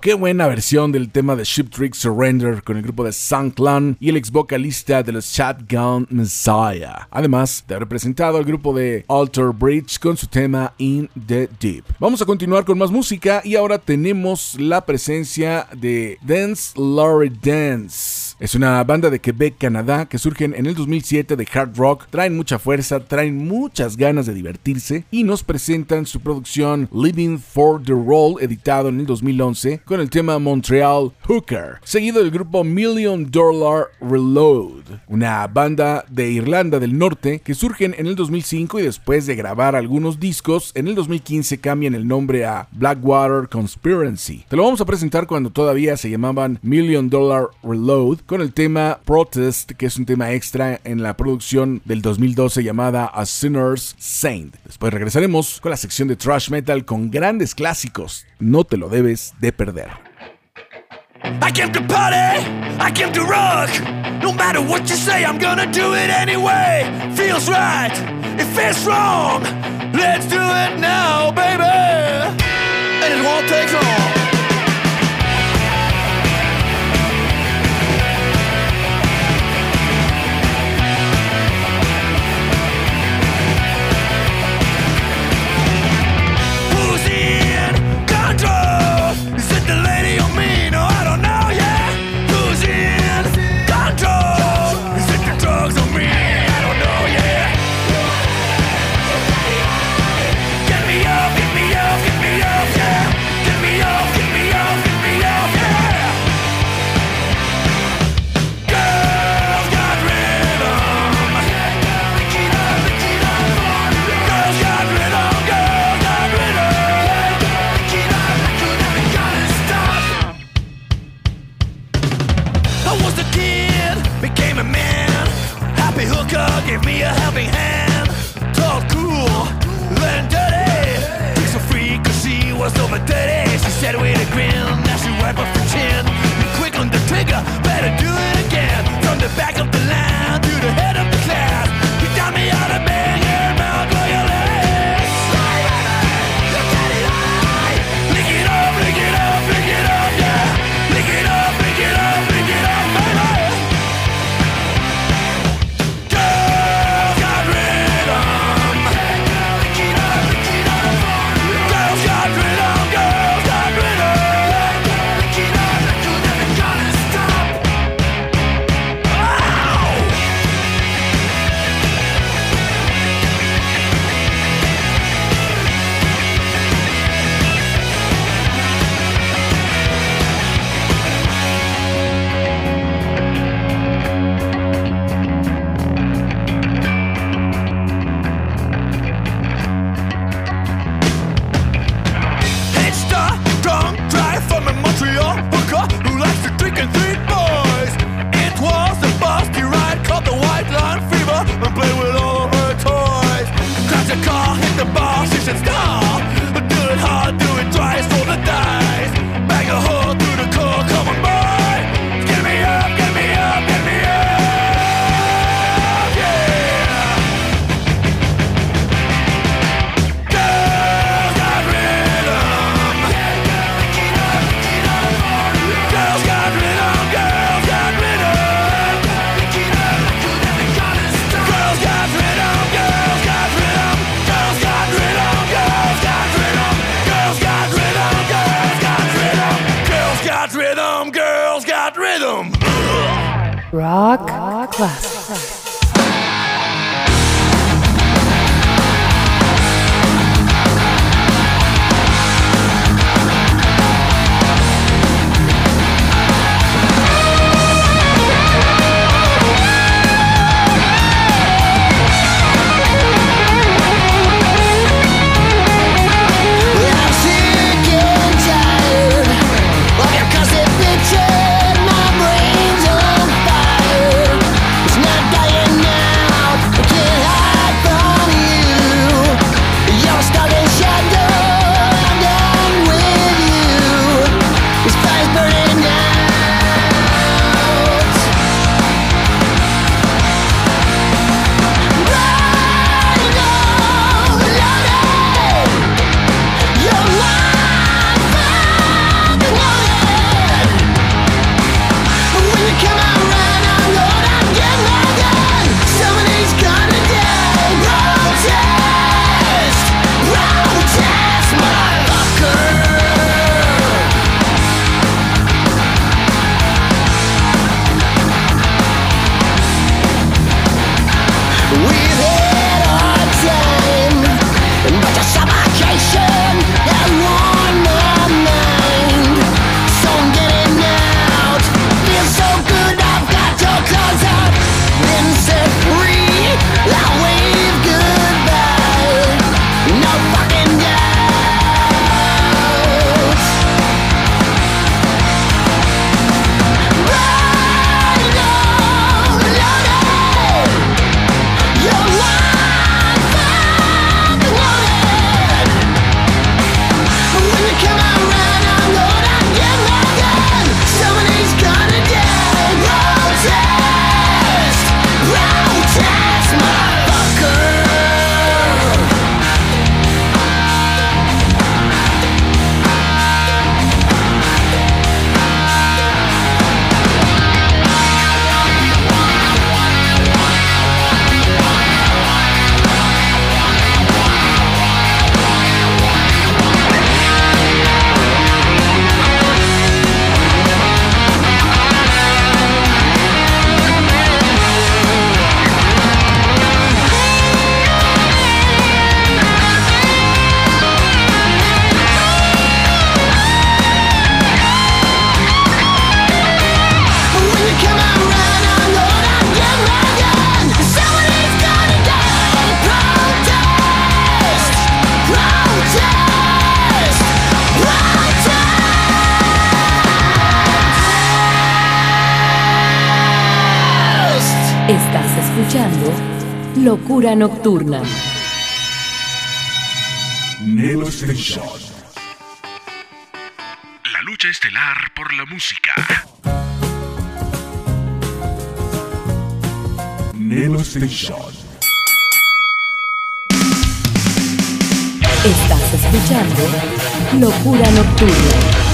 S1: Qué buena versión del tema de Ship Trick Surrender con el grupo de Sun Clan y el ex vocalista de los Shotgun Messiah. Además de haber presentado al grupo de Alter Bridge con su tema In the Deep. Vamos a continuar con más música y ahora tenemos la presencia de Dance Laurie Dance. Es una banda de Quebec, Canadá, que surgen en el 2007 de hard rock, traen mucha fuerza, traen muchas ganas de divertirse y nos presentan su producción Living for the Role, editado en el 2011, con el tema Montreal Hooker, seguido del grupo Million Dollar Reload, una banda de Irlanda del Norte que surgen en el 2005 y después de grabar algunos discos, en el 2015 cambian el nombre a Blackwater Conspiracy. Te lo vamos a presentar cuando todavía se llamaban Million Dollar Reload, con el tema Protest, que es un tema extra en la producción del 2012 llamada A Sinner's Saint. Después regresaremos con la sección de Trash Metal con grandes clásicos. No te lo debes de perder.
S3: I came to party, I came to rock. No matter what you say, I'm gonna do it anyway. Feels right, it feels wrong. Let's do it now, baby. And it won't take long. I was a kid, became a man. Happy hooker gave me a helping hand. Tall, cool, then dirty. Piece of free, cause she was over 30. She said with a grin, now she wiped off her chin. Be quick on the trigger, better do it again. From the back of the line to the head. Rock Classic. I'm
S5: Nocturna.
S2: Nelo Station.
S1: La lucha estelar por la música.
S2: Nelo Station.
S5: Estás escuchando Locura Nocturna.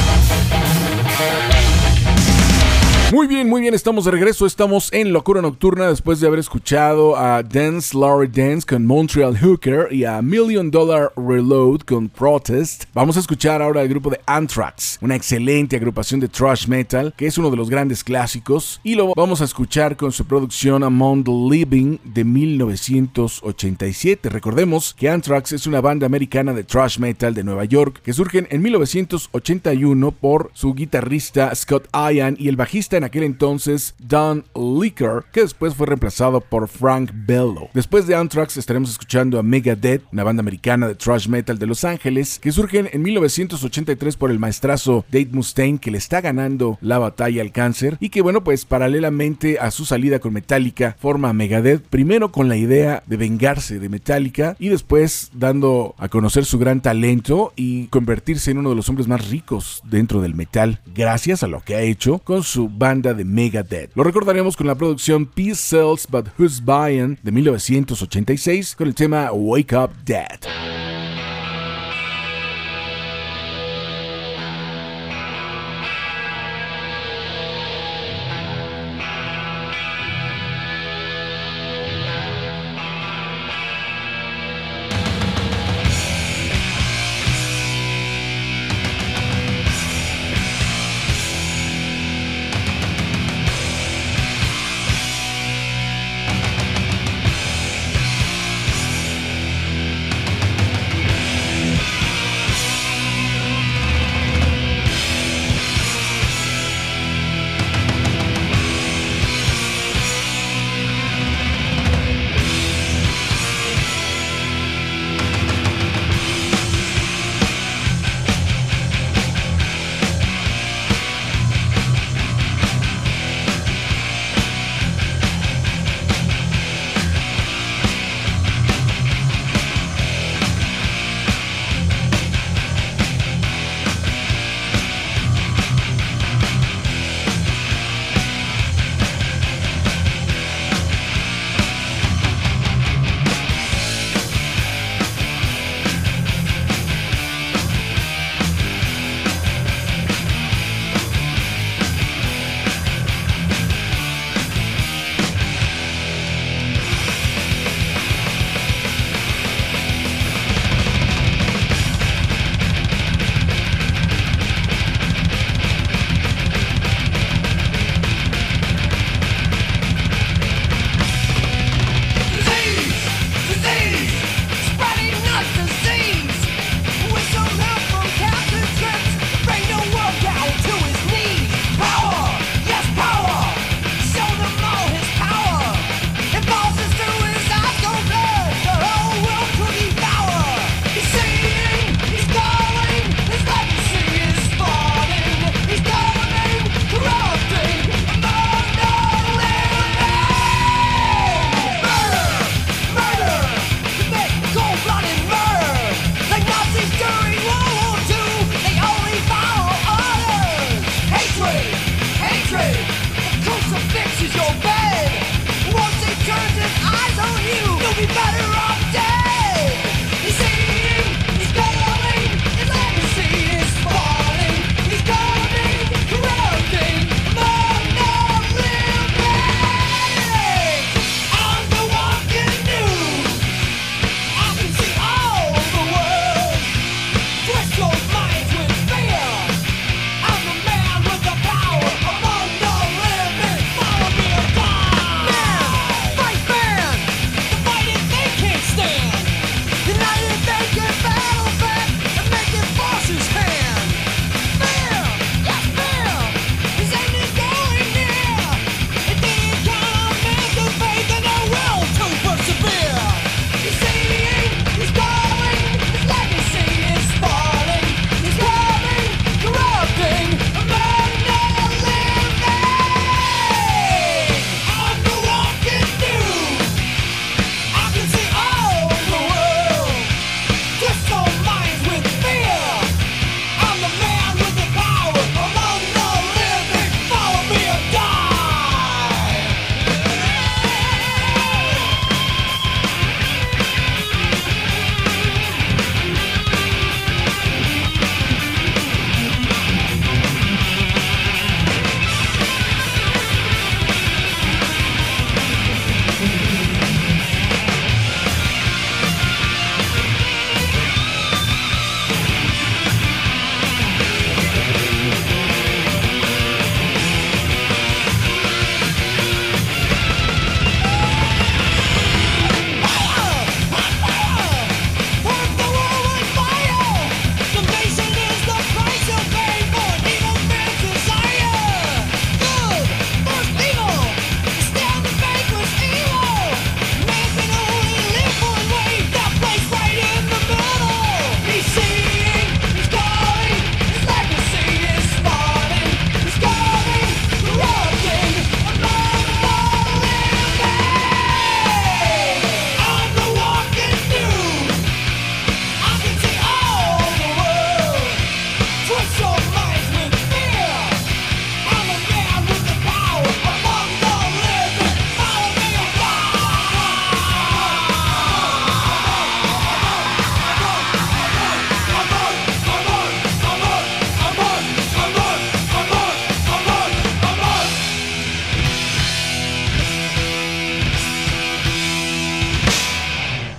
S1: Muy bien, muy bien, estamos de regreso, estamos en Locura Nocturna después de haber escuchado a Dance Laurie Dance con Montreal Hooker y a Million Dollar Reload con Protest. Vamos a escuchar ahora al grupo de Anthrax, una excelente agrupación de thrash metal que es uno de los grandes clásicos y lo vamos a escuchar con su producción Among the Living de 1987. Recordemos que Anthrax es una banda americana de thrash metal de Nueva York que surgen en 1981 por su guitarrista Scott Ian y el bajista aquel entonces Don Licker, que después fue reemplazado por Frank Bello. Después de Anthrax estaremos escuchando a Megadeth, una banda americana de thrash metal de Los Ángeles, que surgen en 1983 por el maestrazo Dave Mustaine, que le está ganando la batalla al cáncer, y que bueno, pues paralelamente a su salida con Metallica, forma a Megadeth, primero con la idea de vengarse de Metallica, y después dando a conocer su gran talento y convertirse en uno de los hombres más ricos dentro del metal, gracias a lo que ha hecho con su de Megadeth. Lo recordaremos con la producción Peace Sells But Who's Buying de 1986 con el tema Wake Up Dead.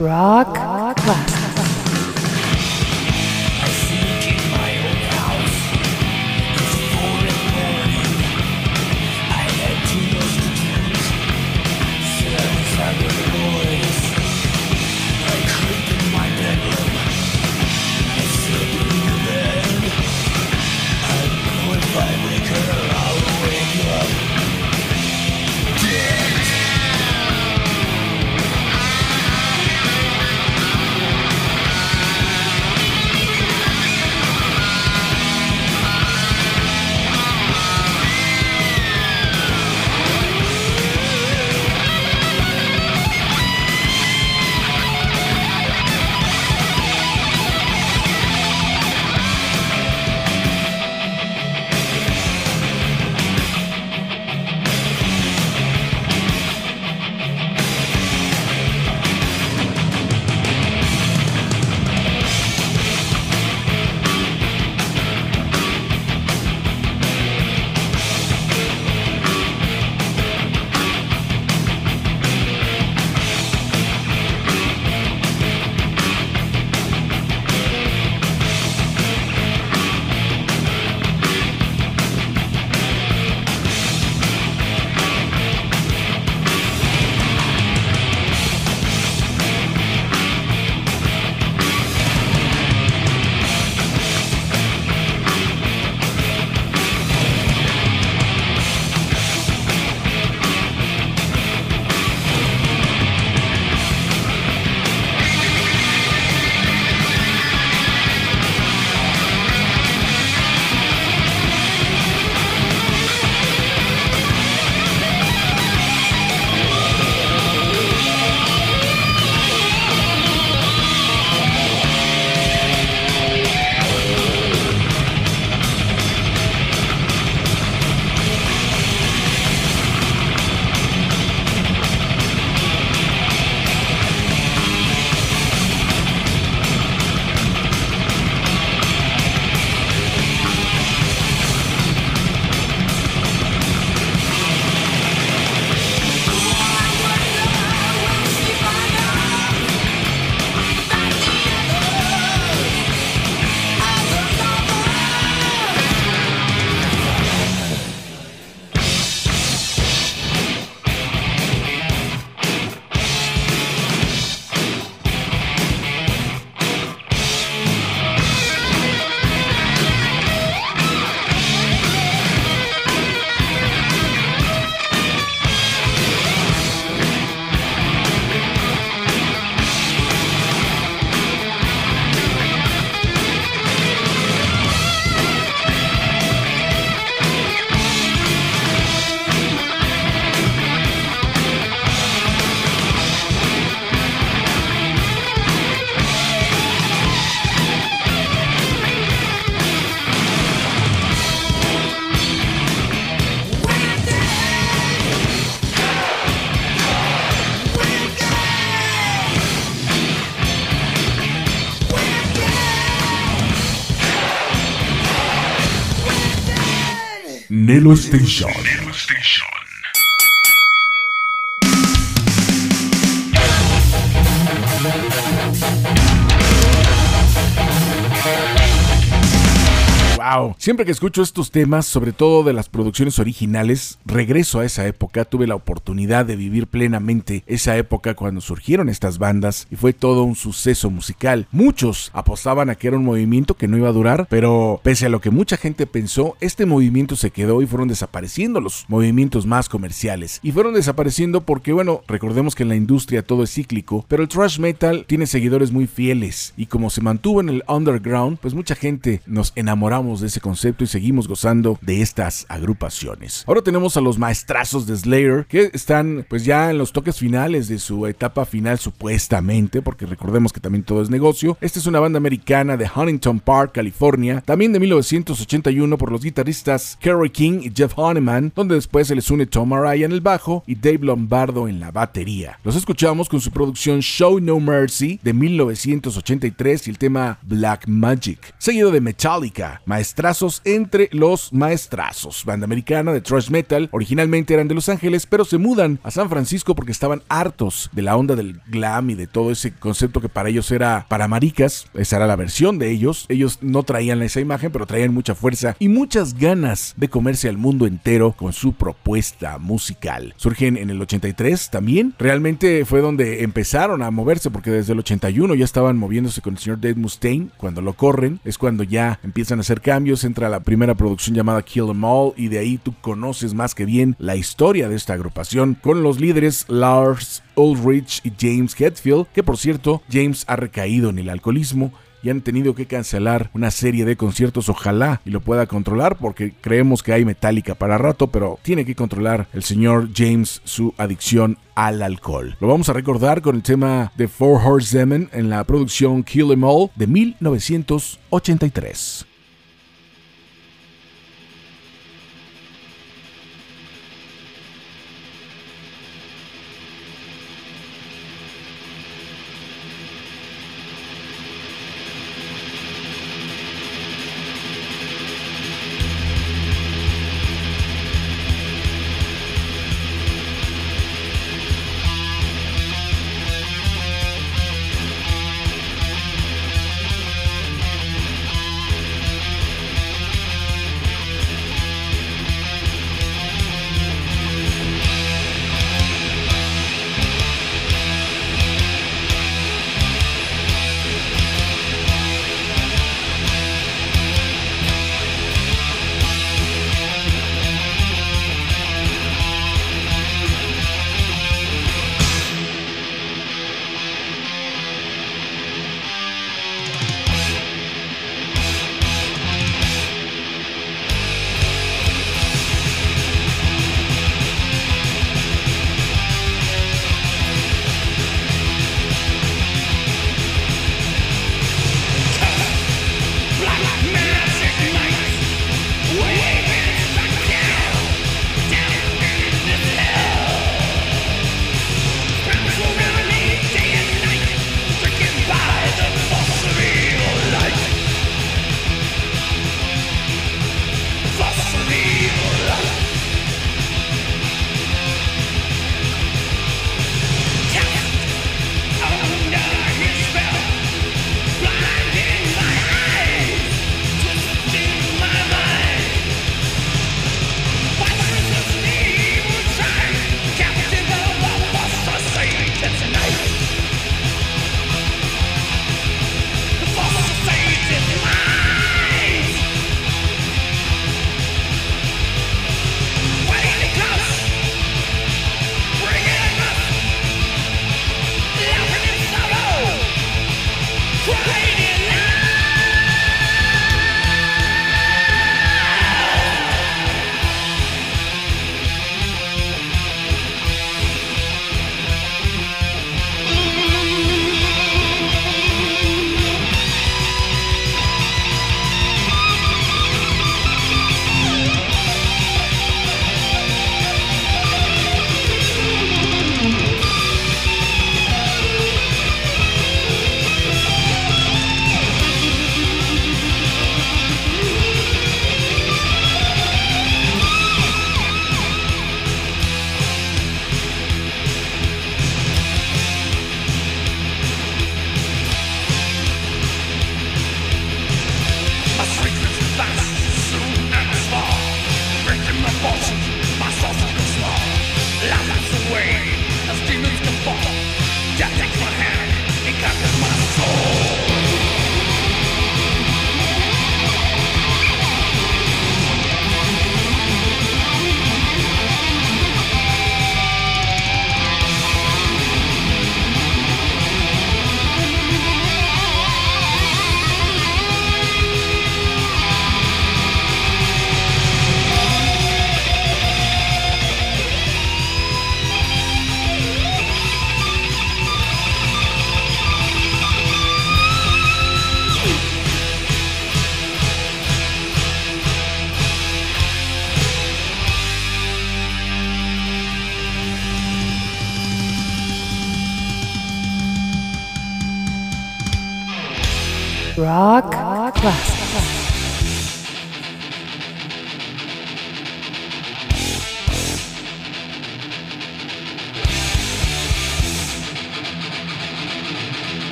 S1: Rock, Rock Class.
S2: Nelo Station.
S1: Siempre que escucho estos temas, sobre todo de las producciones originales, regreso a esa época. Tuve la oportunidad de vivir plenamente esa época cuando surgieron estas bandas y fue todo un suceso musical. Muchos apostaban a que era un movimiento que no iba a durar, pero pese a lo que mucha gente pensó, este movimiento se quedó y fueron desapareciendo los movimientos más comerciales. Y fueron desapareciendo porque, bueno, recordemos que en la industria todo es cíclico, pero el thrash metal tiene seguidores muy fieles y como se mantuvo en el underground, pues mucha gente nos enamoramos de ese concepto y seguimos gozando de estas agrupaciones. Ahora tenemos a los maestrazos de Slayer que están pues ya en los toques finales de su etapa final supuestamente, porque recordemos que también todo es negocio. Esta es una banda americana de Huntington Park, California, también de 1981 por los guitarristas Kerry King y Jeff Honeyman, donde después se les une Tom Araya en el bajo y Dave Lombardo en la batería. Los escuchamos con su producción Show No Mercy de 1983 y el tema Black Magic, seguido de Metallica, maestrazos entre los maestrazos. Banda americana de thrash metal, originalmente eran de Los Ángeles, pero se mudan a San Francisco porque estaban hartos de la onda del glam y de todo ese concepto que para ellos era para maricas. Esa era la versión de ellos. Ellos no traían esa imagen, pero traían mucha fuerza y muchas ganas de comerse al mundo entero con su propuesta musical. Surgen en el 83 también. Realmente fue donde empezaron a moverse porque desde el 81 ya estaban moviéndose con el señor Dave Mustaine. Cuando lo corren es cuando ya empiezan a hacer cambios, entra la primera producción llamada Kill Em All y de ahí tú conoces más que bien la historia de esta agrupación con los líderes Lars Ulrich y James Hetfield, que por cierto James ha recaído en el alcoholismo y han tenido que cancelar una serie de conciertos. Ojalá y lo pueda controlar porque creemos que hay metálica para rato, pero tiene que controlar el señor James su adicción al alcohol. Lo vamos a recordar con el tema de Four Horsemen en la producción Kill Em All de 1983.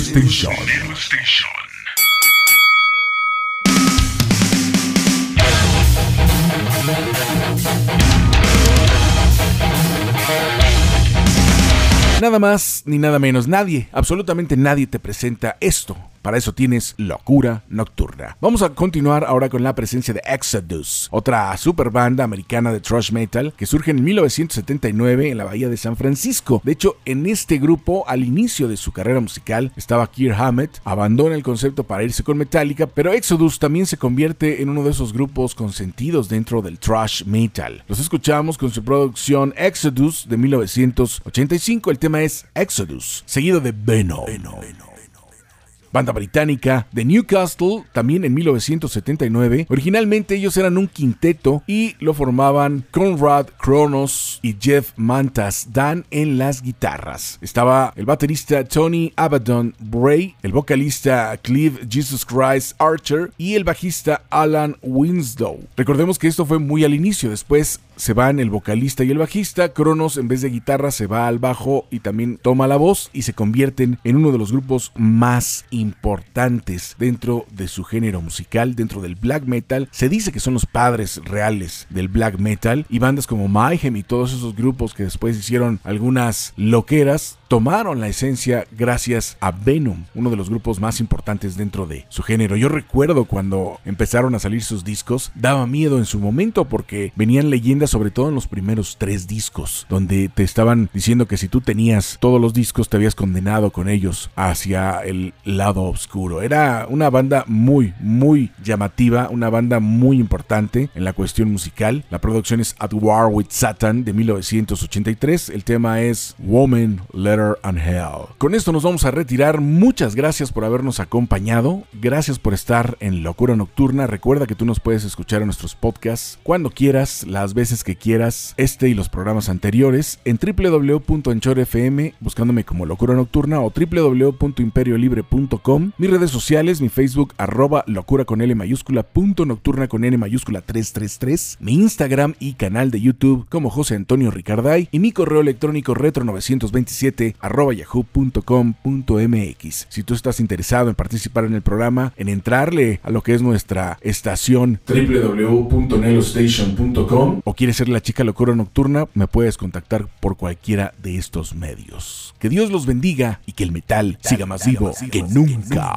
S2: Station.
S1: Nada más ni nada menos, nadie, absolutamente nadie te presenta esto. Para eso tienes locura nocturna. Vamos a continuar ahora con la presencia de Exodus, otra super banda americana de thrash metal que surge en 1979 en la bahía de San Francisco. De hecho, en este grupo, al inicio de su carrera musical, estaba Keir Hammett, abandona el concepto para irse con Metallica, pero Exodus también se convierte en uno de esos grupos consentidos dentro del thrash metal. Los escuchamos con su producción Exodus de 1985. El tema es Exodus, seguido de Venom. Banda británica de Newcastle, también en 1979. Originalmente ellos eran un quinteto y lo formaban Conrad Kronos y Jeff Mantas Dan en las guitarras. Estaba el baterista Tony Abaddon Bray, el vocalista Clive Jesus Christ Archer y el bajista Alan Winslow. Recordemos que esto fue muy al inicio, después se van el vocalista y el bajista. Kronos, en vez de guitarra, se va al bajo y también toma la voz y se convierten en uno de los grupos más importantes dentro de su género musical, dentro del black metal. Se dice que son los padres reales del black metal y bandas como Mayhem y todos esos grupos que después hicieron algunas loqueras tomaron la esencia gracias a Venom, uno de los grupos más importantes dentro de su género. Yo recuerdo cuando empezaron a salir sus discos, daba miedo en su momento porque venían leyendas sobre todo en los primeros tres discos, donde te estaban diciendo que si tú tenías todos los discos te habías condenado con ellos hacia el lado oscuro. Era una banda muy, muy llamativa, una banda muy importante en la cuestión musical. La producción es At War with Satan de 1983. El tema es Woman, Letter and Hell. Con esto nos vamos a retirar. Muchas gracias por habernos acompañado. Gracias por estar en Locura Nocturna. Recuerda que tú nos puedes escuchar en nuestros podcasts cuando quieras, las veces que quieras, este y los programas anteriores en www.anchor.fm buscándome como Locura Nocturna o www.imperiolibre.com. Mis redes sociales, mi Facebook arroba locura con L mayúscula punto nocturna con N mayúscula 333, mi Instagram y canal de YouTube como José Antonio Ricarday y mi correo electrónico retro 927 arroba yahoo.com.mx. Si tú estás interesado en participar en el programa, en entrarle a lo que es nuestra estación www.nelostation.com o quieres ser la chica locura nocturna, me puedes contactar por cualquiera de estos medios. Que Dios los bendiga y que el metal siga más vivo que nunca.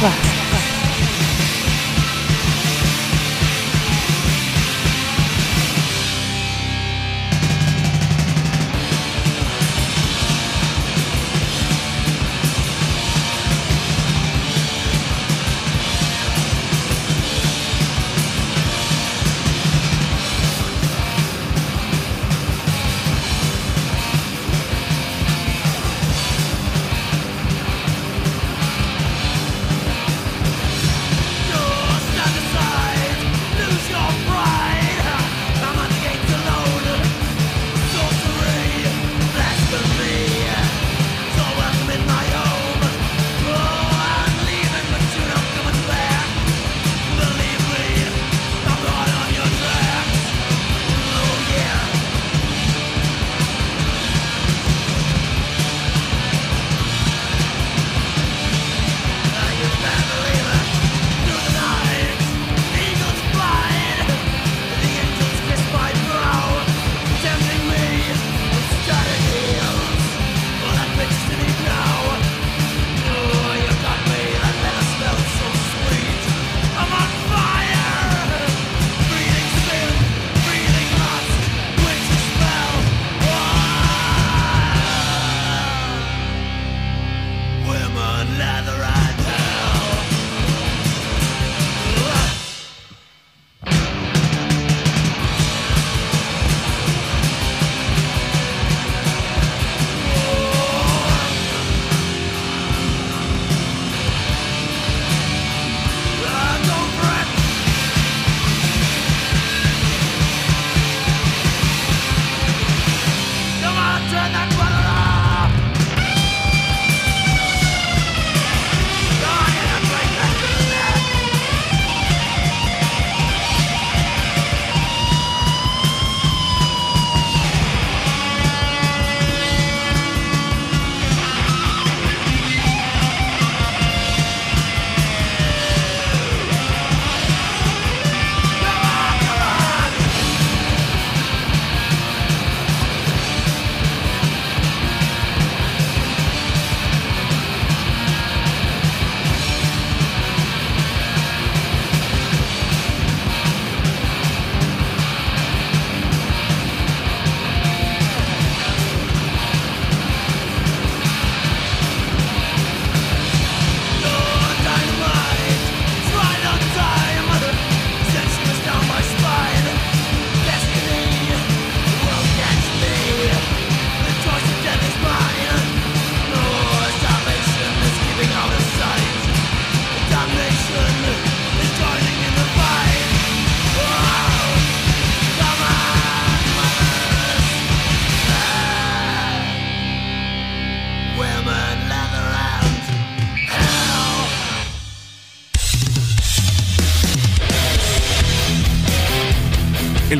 S5: Rock